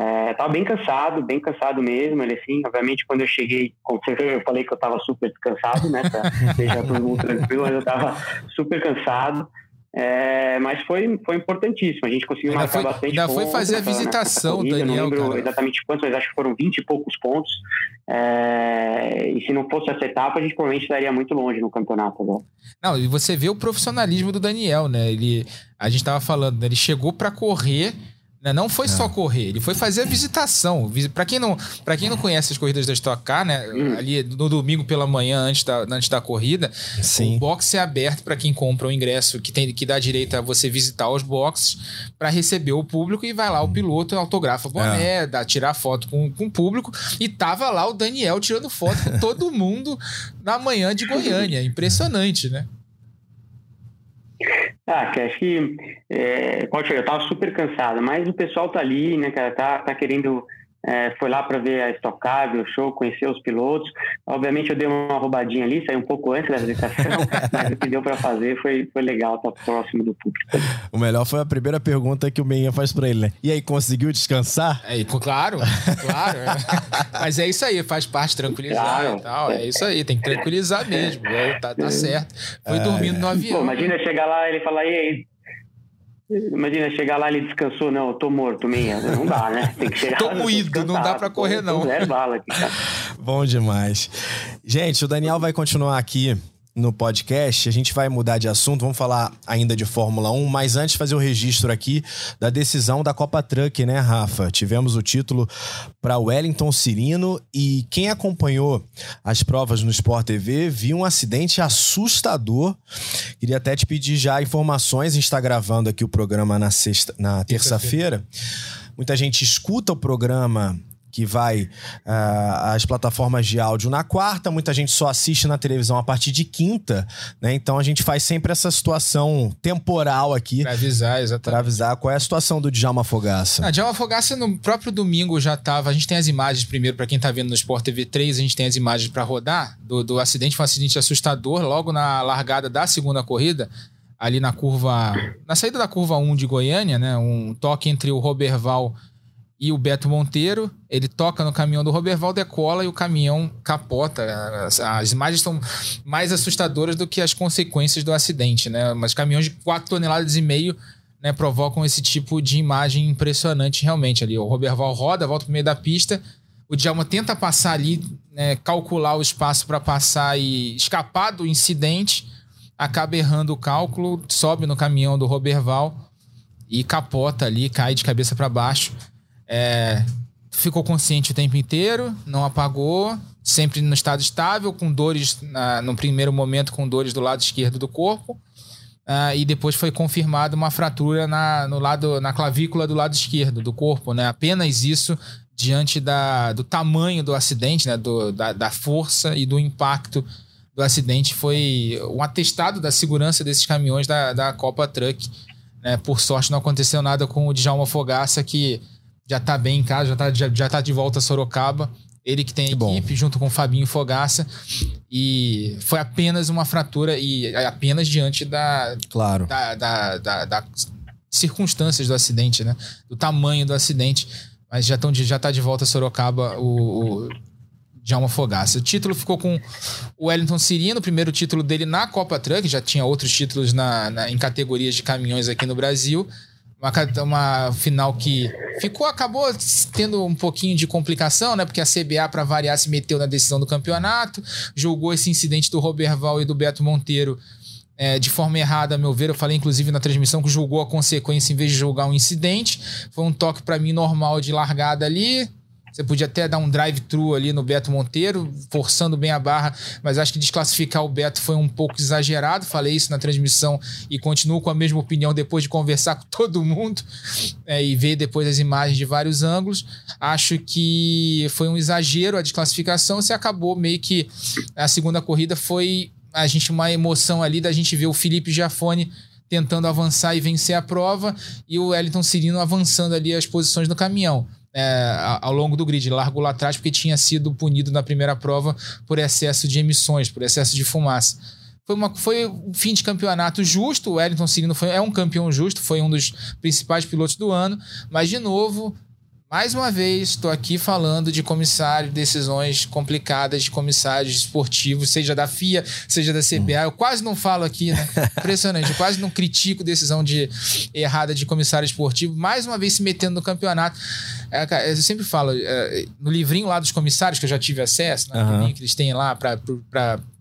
Uh, tava bem cansado, bem cansado mesmo, ele assim, obviamente quando eu cheguei, eu falei que eu estava super descansado, né, pra (laughs) deixar todo mundo tranquilo, mas eu estava super cansado, é, mas foi, foi importantíssimo. A gente conseguiu ainda marcar foi, bastante Ainda foi fazer a visitação, corrida, Daniel. Não lembro cara. exatamente quantos, mas acho que foram 20 e poucos pontos. É, e se não fosse essa etapa, a gente provavelmente estaria muito longe no campeonato agora. Não, e você vê o profissionalismo do Daniel, né? Ele, a gente estava falando, né? ele chegou para correr né? Não foi é. só correr, ele foi fazer a visitação. Para quem, não, quem não conhece as corridas da Stock Car, né? Hum. Ali no domingo pela manhã, antes da, antes da corrida, Sim. o box é aberto para quem compra o ingresso, que, tem, que dá direito a você visitar os boxes para receber o público e vai lá o piloto, autografa boné, é. dá, tirar foto com, com o público. E tava lá o Daniel tirando foto com todo mundo na manhã de Goiânia. Impressionante, né? Ah, que acho que, é, pode eu tava super cansado, mas o pessoal tá ali, né, cara, tá, tá querendo é, foi lá para ver a Stock Car, ver o show, conhecer os pilotos. Obviamente eu dei uma roubadinha ali, saí um pouco antes da apresentação, (laughs) mas o que deu para fazer foi, foi legal, estar tá próximo do público. O melhor foi a primeira pergunta que o Meinha faz para ele, né? E aí, conseguiu descansar? É, claro, claro. (laughs) mas é isso aí, faz parte tranquilizar claro. e tal. É isso aí, tem que tranquilizar mesmo. É, tá, tá certo. Foi dormindo no avião. Pô, imagina chegar lá e ele falar, e aí? Imagina chegar lá ele descansou, não, eu tô morto, minha. Não dá, né? (laughs) Tem que chegar tô moído, não dá para correr, não. Zero bala aqui, cara. (laughs) Bom demais. Gente, o Daniel vai continuar aqui no podcast. A gente vai mudar de assunto, vamos falar ainda de Fórmula 1, mas antes fazer o registro aqui da decisão da Copa Truck, né, Rafa? Tivemos o título para Wellington Cirino e quem acompanhou as provas no Sport TV viu um acidente assustador. Queria até te pedir já informações, a gente está gravando aqui o programa na sexta, na terça-feira. Muita gente escuta o programa que vai uh, às plataformas de áudio na quarta, muita gente só assiste na televisão a partir de quinta, né? Então a gente faz sempre essa situação temporal aqui. Pra avisar, exatamente. Pra avisar qual é a situação do Djalma Fogaça. A Djalma Fogaça no próprio domingo já tava. A gente tem as imagens primeiro, para quem tá vendo no Sport TV 3, a gente tem as imagens para rodar do, do acidente. Foi um acidente assustador logo na largada da segunda corrida ali na curva. Na saída da curva 1 de Goiânia, né? Um toque entre o Roberval e o Beto Monteiro, ele toca no caminhão do Roberval, decola e o caminhão capota. As, imagens são mais assustadoras do que as consequências do acidente, né? Mas caminhões de 4 toneladas e meio né, provocam esse tipo de imagem impressionante realmente ali. O Roberval roda, volta pro meio da pista, o Djalma tenta passar ali, né, calcular o espaço para passar e escapar do incidente, acaba errando o cálculo, sobe no caminhão do Roberval e capota ali, cai de cabeça para baixo. É, ficou consciente o tempo inteiro, não apagou, sempre no estado estável, com dores na, no primeiro momento, com dores do lado esquerdo do corpo. Uh, e depois foi confirmada uma fratura na, no lado, na clavícula do lado esquerdo do corpo, né? Apenas isso diante da, do tamanho do acidente, né? Do, da, da força e do impacto do acidente. Foi um atestado da segurança desses caminhões da, da Copa Truck. Né? Por sorte, não aconteceu nada com o Djalma Fogaça, que já tá bem em casa, já tá, já, já tá de volta a Sorocaba. Ele que tem a equipe, junto com o Fabinho Fogaça. E foi apenas uma fratura, e apenas diante da. Claro. Da, da, da, da circunstâncias do acidente, né? Do tamanho do acidente. Mas já, tão, já tá de volta a Sorocaba o, o Djalma Fogaça. O título ficou com o Wellington Cirino, o primeiro título dele na Copa Truck, já tinha outros títulos na, na, em categorias de caminhões aqui no Brasil. Uma, uma final que ficou, acabou tendo um pouquinho de complicação, né? Porque a CBA, para variar, se meteu na decisão do campeonato, julgou esse incidente do Roberval e do Beto Monteiro é, de forma errada, a meu ver. Eu falei, inclusive, na transmissão que julgou a consequência em vez de julgar um incidente. Foi um toque para mim normal de largada ali. Você podia até dar um drive-thru ali no Beto Monteiro, forçando bem a barra, mas acho que desclassificar o Beto foi um pouco exagerado. Falei isso na transmissão e continuo com a mesma opinião depois de conversar com (laughs) todo mundo é, e ver depois as imagens de vários ângulos. Acho que foi um exagero a desclassificação. Se acabou meio que a segunda corrida foi a gente uma emoção ali da gente ver o Felipe Giafone tentando avançar e vencer a prova e o Wellington Cirino avançando ali as posições no caminhão é, ao longo do grid. Ele largou lá atrás porque tinha sido punido na primeira prova por excesso de emissões, por excesso de fumaça. Foi, uma, foi um fim de campeonato justo. O Wellington Cirino foi, é um campeão justo, foi um dos principais pilotos do ano, mas de novo mais uma vez, estou aqui falando de comissário, decisões complicadas de comissários esportivos, seja da FIA, seja da CBA. Eu quase não falo aqui, né? (laughs) Impressionante. Eu quase não critico decisão de errada de comissário esportivo. Mais uma vez se metendo no campeonato. É, eu sempre falo, é, no livrinho lá dos comissários, que eu já tive acesso, né? Uhum. que eles têm lá para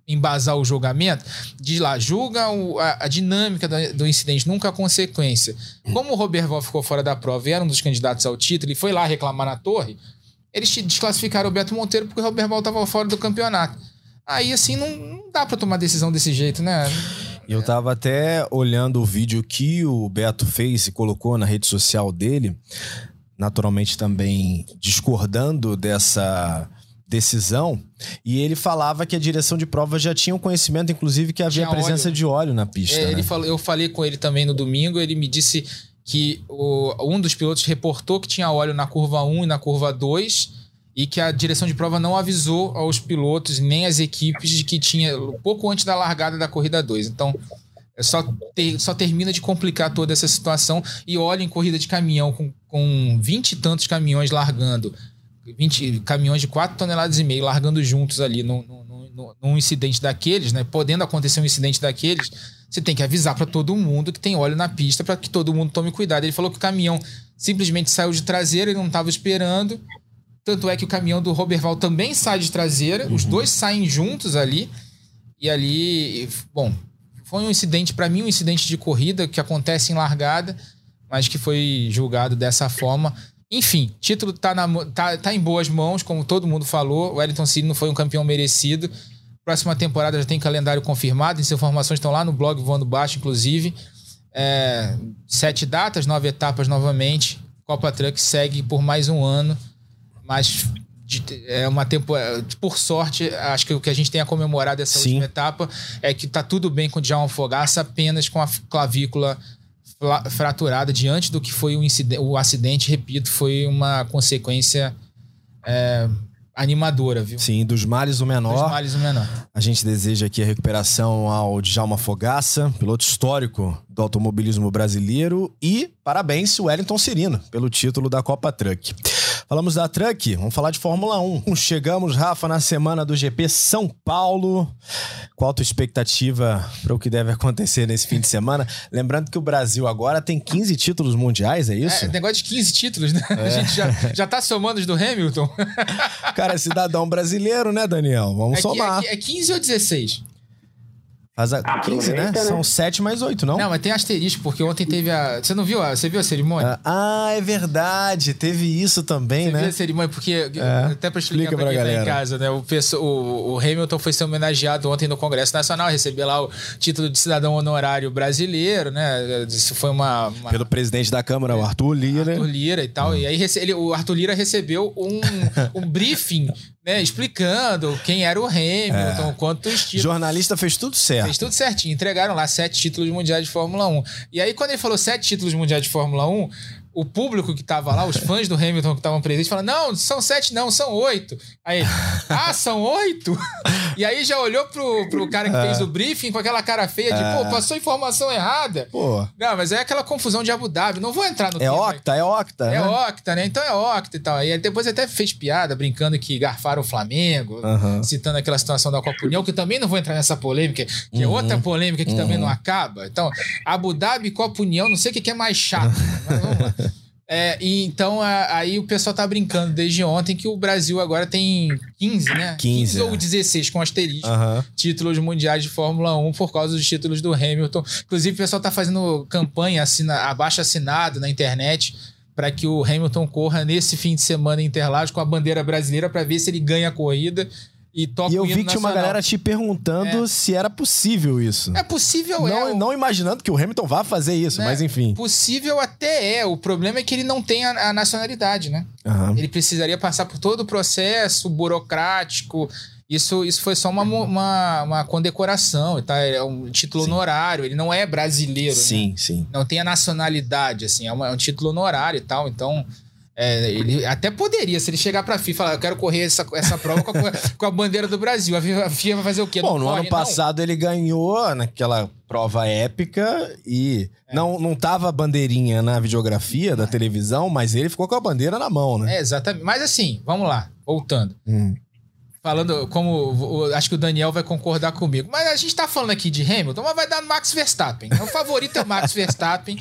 embasar o julgamento, diz lá, julga o, a, a, dinâmica do, do, incidente, nunca a consequência. Como o Roberval ficou fora da prova e era um dos candidatos ao título e foi lá reclamar na torre, eles desclassificaram o Beto Monteiro porque o Roberval estava fora do campeonato. Aí, assim, não, não dá para tomar decisão desse jeito, né? Eu tava até olhando o vídeo que o Beto fez e colocou na rede social dele, naturalmente também discordando dessa decisão. E ele falava que a direção de prova já tinha o um conhecimento, inclusive, que havia tinha presença óleo. de óleo na pista. É, né? falou, eu falei com ele também no domingo, ele me disse que o, um dos pilotos reportou que tinha óleo na curva 1 e na curva 2 e que a direção de prova não avisou aos pilotos nem às equipes de que tinha pouco antes da largada da corrida 2. Então, é só, ter, só termina de complicar toda essa situação. E olha em corrida de caminhão com, com 20 e tantos caminhões largando, 20 caminhões de 4 toneladas e meio largando juntos ali num, num, num incidente daqueles, né? Podendo acontecer um incidente daqueles, você tem que avisar para todo mundo que tem óleo na pista para que todo mundo tome cuidado. Ele falou que o caminhão simplesmente saiu de traseira, ele não estava esperando. Tanto é que o caminhão do Roberval também sai de traseira, uhum. os dois saem juntos ali. E ali, bom, foi um incidente, para mim, um incidente de corrida que acontece em largada, mas que foi julgado dessa forma. Enfim, título tá, na, tá, tá em boas mãos, como todo mundo falou. O Wellington City não foi um campeão merecido. Próxima temporada já tem calendário confirmado. As informações estão lá no blog Voando Baixo, inclusive. É, sete datas, nove etapas novamente. Copa Truck segue por mais um ano. Mas de, é uma temporada. Por sorte, acho que o que a gente tem a comemorar dessa Sim. última etapa é que tá tudo bem com o Djalma Fogaça, apenas com a clavícula fraturada diante do que foi o, incidente, o acidente, repito, foi uma consequência é, animadora, viu? Sim, dos males o menor. Dos males o menor. A gente deseja aqui a recuperação ao Djalma Fogaça, piloto histórico do automobilismo brasileiro e parabéns Wellington Cirino pelo título da Copa Truck. Falamos da Truck, vamos falar de Fórmula 1. (laughs) Chegamos, Rafa, na semana do GP São Paulo. Qual a tua expectativa para o que deve acontecer nesse fim de semana? Lembrando que o Brasil agora tem 15 títulos mundiais, é isso? É, negócio de 15 títulos, né? É. A gente já, já tá somando os do Hamilton. Cara, é cidadão brasileiro, né, Daniel? Vamos é, somar. É, é 15 ou 16? Faz a 15, né? né? São 7 mais 8, não? Não, mas tem asterisco, porque ontem teve a. Você não viu? A... Você viu a cerimônia? Ah, é verdade. Teve isso também, Você né? Viu a cerimônia, porque. É. Até pra explicar Explica pra, pra quem galera. tá em casa, né? O, o, o, Hamilton foi ser homenageado ontem no Congresso Nacional, recebeu lá o título de cidadão honorário brasileiro, né? Isso foi uma. uma... Pelo presidente da Câmara, o Arthur Lira. Arthur Lira e tal. Hum. E aí ele, o Arthur Lira recebeu um, um (laughs) briefing né, explicando quem era o Hamilton, é. quantos títulos. Jornalista fez tudo certo. Fez tudo certinho. Entregaram lá sete títulos mundiais de Fórmula 1. E aí, quando ele falou sete títulos mundiais de Fórmula 1, o público que tava lá, os fãs do Hamilton que estavam presentes, falaram: não, são sete, não, são oito. Aí, (laughs) ah, são oito? E aí já olhou pro, pro cara que é. fez o briefing com aquela cara feia de, é. pô, passou informação errada. Pô. Não, mas é aquela confusão de Abu Dhabi. Não vou entrar no É tema, octa, é octa. É né? octa, né? Então é octa e tal. E depois até fez piada, brincando que garfaram o Flamengo, uhum. citando aquela situação da Copa União, que eu também não vou entrar nessa polêmica, que é uhum. outra polêmica que uhum. também não acaba. Então, Abu Dhabi e Copa União, não sei o que é mais chato. Mas vamos lá. (laughs) É, e então a, aí o pessoal tá brincando desde ontem que o Brasil agora tem 15, né? 15, 15 é. ou 16 com asterisco uhum. títulos mundiais de Fórmula 1 por causa dos títulos do Hamilton. Inclusive o pessoal tá fazendo campanha assina, abaixo assinado na internet para que o Hamilton corra nesse fim de semana em Interlagos com a bandeira brasileira para ver se ele ganha a corrida e toca E eu vi que tinha uma galera te perguntando é. se era possível isso. É possível, não, é. Não imaginando que o Hamilton vá fazer isso, né? mas enfim. Possível até é. O problema é que ele não tem a, a nacionalidade, né? Uhum. Ele precisaria passar por todo o processo burocrático. Isso, isso foi só uma, uma, uma condecoração, tá? É um título sim. honorário. Ele não é brasileiro. Sim, né? sim. Não tem a nacionalidade, assim. É, uma, é um título honorário e tal. Então, é, ele até poderia, se ele chegar pra FIA e falar, eu quero correr essa, essa prova com a, (laughs) com a bandeira do Brasil. A FIA vai fazer o quê? Bom, não no corre, ano passado não? ele ganhou naquela prova épica e é. não, não tava a bandeirinha na videografia da televisão, mas ele ficou com a bandeira na mão, né? É, exatamente. Mas assim, vamos lá, voltando. Hum. Falando como. Acho que o Daniel vai concordar comigo. Mas a gente tá falando aqui de Hamilton, mas vai dar no Max Verstappen. O favorito é o Max Verstappen.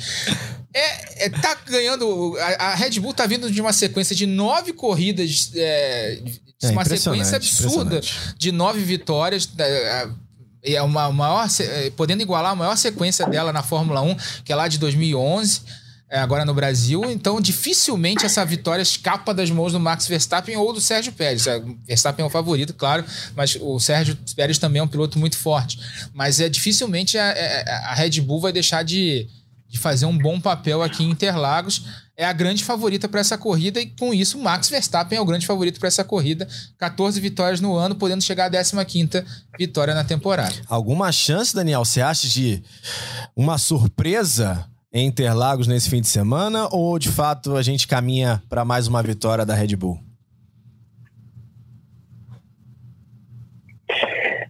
É, é, tá ganhando. A, a, Red Bull tá vindo de uma sequência de nove corridas. É, é uma sequência absurda de nove vitórias. É, é uma maior, é, podendo igualar a maior sequência dela na Fórmula 1, que é lá de 2011 é, agora no Brasil, então dificilmente essa vitória escapa das mãos do Max Verstappen ou do Sérgio Pérez. É, Verstappen é o favorito, claro, mas o Sérgio Pérez também é um piloto muito forte. Mas é dificilmente a, a, a Red Bull vai deixar de, de fazer um bom papel aqui em Interlagos. É a grande favorita para essa corrida e com isso Max Verstappen é o grande favorito para essa corrida. 14 vitórias no ano, podendo chegar à 15ª vitória na temporada. Alguma chance, Daniel, você acha de uma surpresa em Interlagos nesse fim de semana ou de fato a gente caminha para mais uma vitória da Red Bull?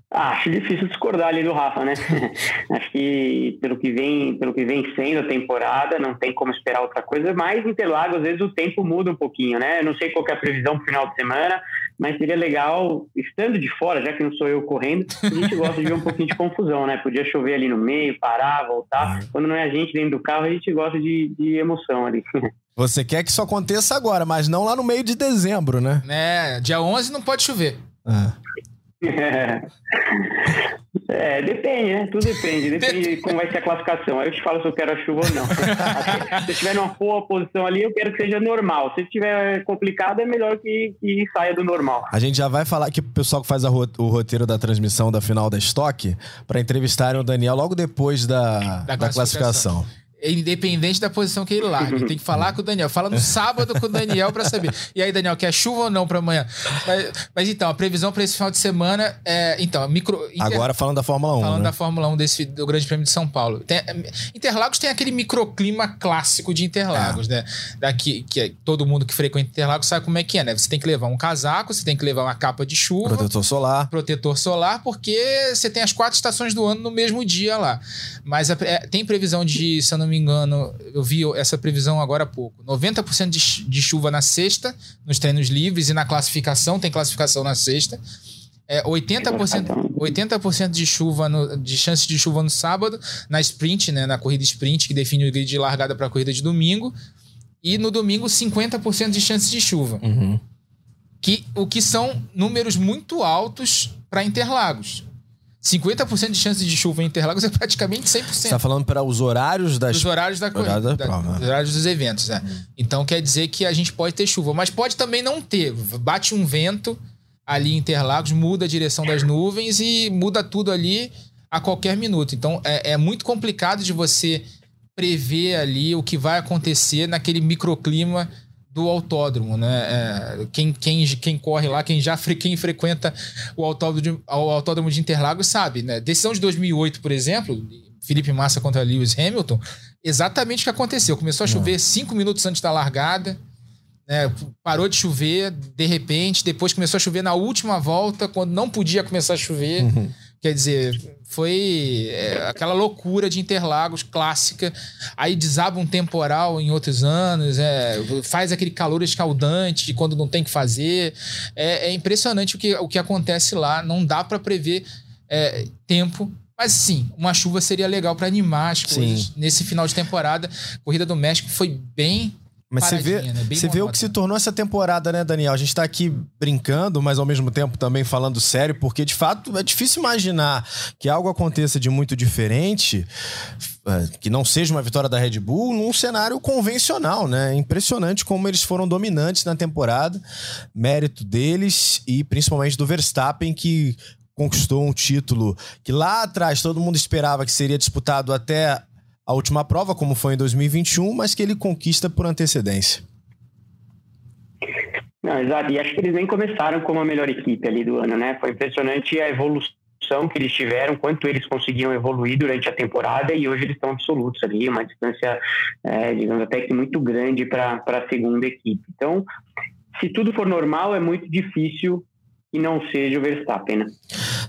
Ah, acho difícil discordar ali do Rafa, né? (laughs) acho que pelo que vem, pelo que vem sendo a temporada, não tem como esperar outra coisa, mas Interlagos às vezes o tempo muda um pouquinho, né? Eu não sei qual é a previsão pro final de semana, mas seria legal, estando de fora, já que não sou eu correndo, a gente (laughs) gosta de ver um pouquinho de confusão, né? Podia chover ali no meio, parar, voltar. Quando não é a gente dentro do carro, a gente gosta de, de emoção ali. (laughs) Você quer que isso aconteça agora, mas não lá no meio de dezembro, né? É, dia 11 não pode chover. É. (laughs) É, depende, né? Tudo depende. Depende de como vai ser a classificação. Aí eu te falo se eu quero a chuva ou não. (laughs) se estiver numa boa posição ali, eu quero que seja normal. Se estiver complicado, é melhor que, que saia do normal. A gente já vai falar que o pessoal que faz a, o roteiro da transmissão da final da Stock para entrevistarem o Daniel logo depois da, da, da classificação. Independente da posição que ele largue. Tem que falar com o Daniel. Fala no sábado com o Daniel para saber. E aí, Daniel, quer chuva ou não para amanhã? Mas, mas, então, a previsão para esse final de semana é. Então, micro. Inter... Agora falando da Fórmula 1. Falando né? da Fórmula 1 desse, do Grande Prêmio de São Paulo. Tem, Interlagos tem aquele microclima clássico de Interlagos, é. né? Daqui, que é, todo mundo que frequenta Interlagos sabe como é que é, né? Você tem que levar um casaco, você tem que levar uma capa de chuva. Protetor solar. Protetor solar, porque você tem as quatro estações do ano no mesmo dia lá. Mas a, é, tem previsão de, se eu não me engano eu vi essa previsão agora há pouco. 90% de, de chuva na sexta, nos treinos livres e na classificação, tem classificação na sexta. É, 80%, 80 de chuva no, de chance de chuva no sábado, na sprint, né, na corrida sprint, que define o grid de largada para a corrida de domingo. E no domingo, 50% de chance de chuva. Uhum. Que, o que são números muito altos para Interlagos. 50% de chance de chuva em Interlagos é praticamente 100%. Você tá falando para os horários das... Os horários da corrida. Da, prova, né? Os horários dos eventos, né? Então quer dizer que a gente pode ter chuva, mas pode também não ter. Bate um vento ali em Interlagos, muda a direção das nuvens e muda tudo ali a qualquer minuto. Então é, é muito complicado de você prever ali o que vai acontecer naquele microclima do autódromo, né? É, quem, quem, quem corre lá, quem já quem frequenta o autódromo, de, o autódromo de Interlagos sabe, né? Decisão de 2008, por exemplo, Felipe Massa contra Lewis Hamilton, exatamente o que aconteceu. Começou a chover cinco minutos antes da largada, né? parou de chover, de repente, depois começou a chover na última volta, quando não podia começar a chover. Uhum. Quer dizer, foi é, aquela loucura de Interlagos clássica. Aí desaba um temporal em outros anos, é, faz aquele calor escaldante quando não tem que fazer. É, é impressionante o que, o que acontece lá. Não dá para prever é, tempo. Mas sim, uma chuva seria legal para animar as coisas sim. nesse final de temporada. A Corrida do México foi bem mas você vê, né? você vê o que se tornou essa temporada, né, Daniel? A gente tá aqui brincando, mas ao mesmo tempo também falando sério, porque de fato é difícil imaginar que algo aconteça de muito diferente, é, que não seja uma vitória da Red Bull, num cenário convencional, né? Impressionante como eles foram dominantes na temporada, mérito deles e principalmente do Verstappen, que conquistou um título que lá atrás todo mundo esperava que seria disputado até a última prova, como foi em 2021, mas que ele conquista por antecedência. Não, exato. E acho que eles nem começaram como a melhor equipe ali do ano, né? Foi impressionante a evolução que eles tiveram, quanto eles conseguiam evoluir durante a temporada e hoje eles estão absolutos ali, uma distância, é, digamos, até que muito grande para a segunda equipe. Então, se tudo for normal, é muito difícil que não seja o Verstappen, né?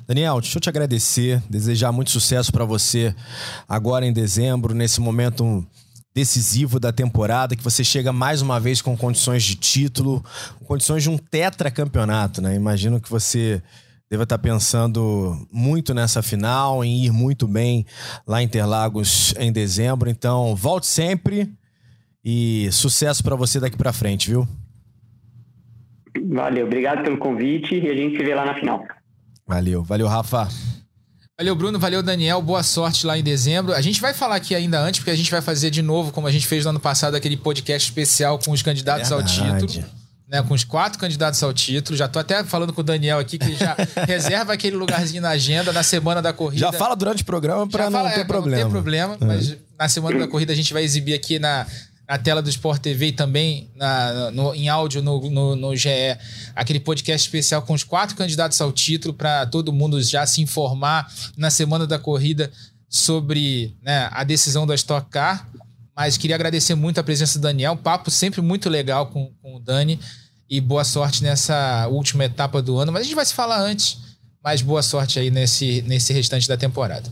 Daniel, deixa eu te agradecer, desejar muito sucesso para você agora em dezembro, nesse momento decisivo da temporada, que você chega mais uma vez com condições de título, com condições de um tetracampeonato, né? Imagino que você deva estar pensando muito nessa final, em ir muito bem lá em Interlagos em dezembro. Então, volte sempre e sucesso para você daqui para frente, viu? Valeu, obrigado pelo convite e a gente se vê lá na final. Valeu, valeu, Rafa. Valeu, Bruno. Valeu, Daniel. Boa sorte lá em dezembro. A gente vai falar aqui ainda antes, porque a gente vai fazer de novo, como a gente fez no ano passado, aquele podcast especial com os candidatos Verdade. ao título. Né, com os quatro candidatos ao título. Já tô até falando com o Daniel aqui, que já (laughs) reserva aquele lugarzinho na agenda na semana da corrida. Já fala durante o programa para não, ter problema. Não ter problema, é. mas na semana da corrida a gente vai exibir aqui na, na tela do Sport TV e também na, no, em áudio no, no, no, GE, aquele podcast especial com os quatro candidatos ao título para todo mundo já se informar na semana da corrida sobre né, a decisão da Stock Car. Mas queria agradecer muito a presença do Daniel. Papo sempre muito legal com, com o Dani. E boa sorte nessa última etapa do ano. Mas a gente vai se falar antes. Mas boa sorte aí nesse, nesse restante da temporada.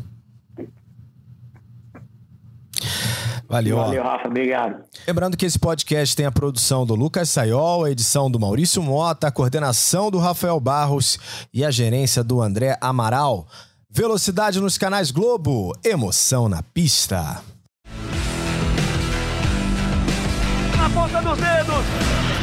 Valeu. Valeu, Rafa. Obrigado. Lembrando que esse podcast tem a produção do Lucas Sayol, a edição do Maurício Mota, a coordenação do Rafael Barros e a gerência do André Amaral. Velocidade nos canais Globo, emoção na pista. Na ponta dos dedos,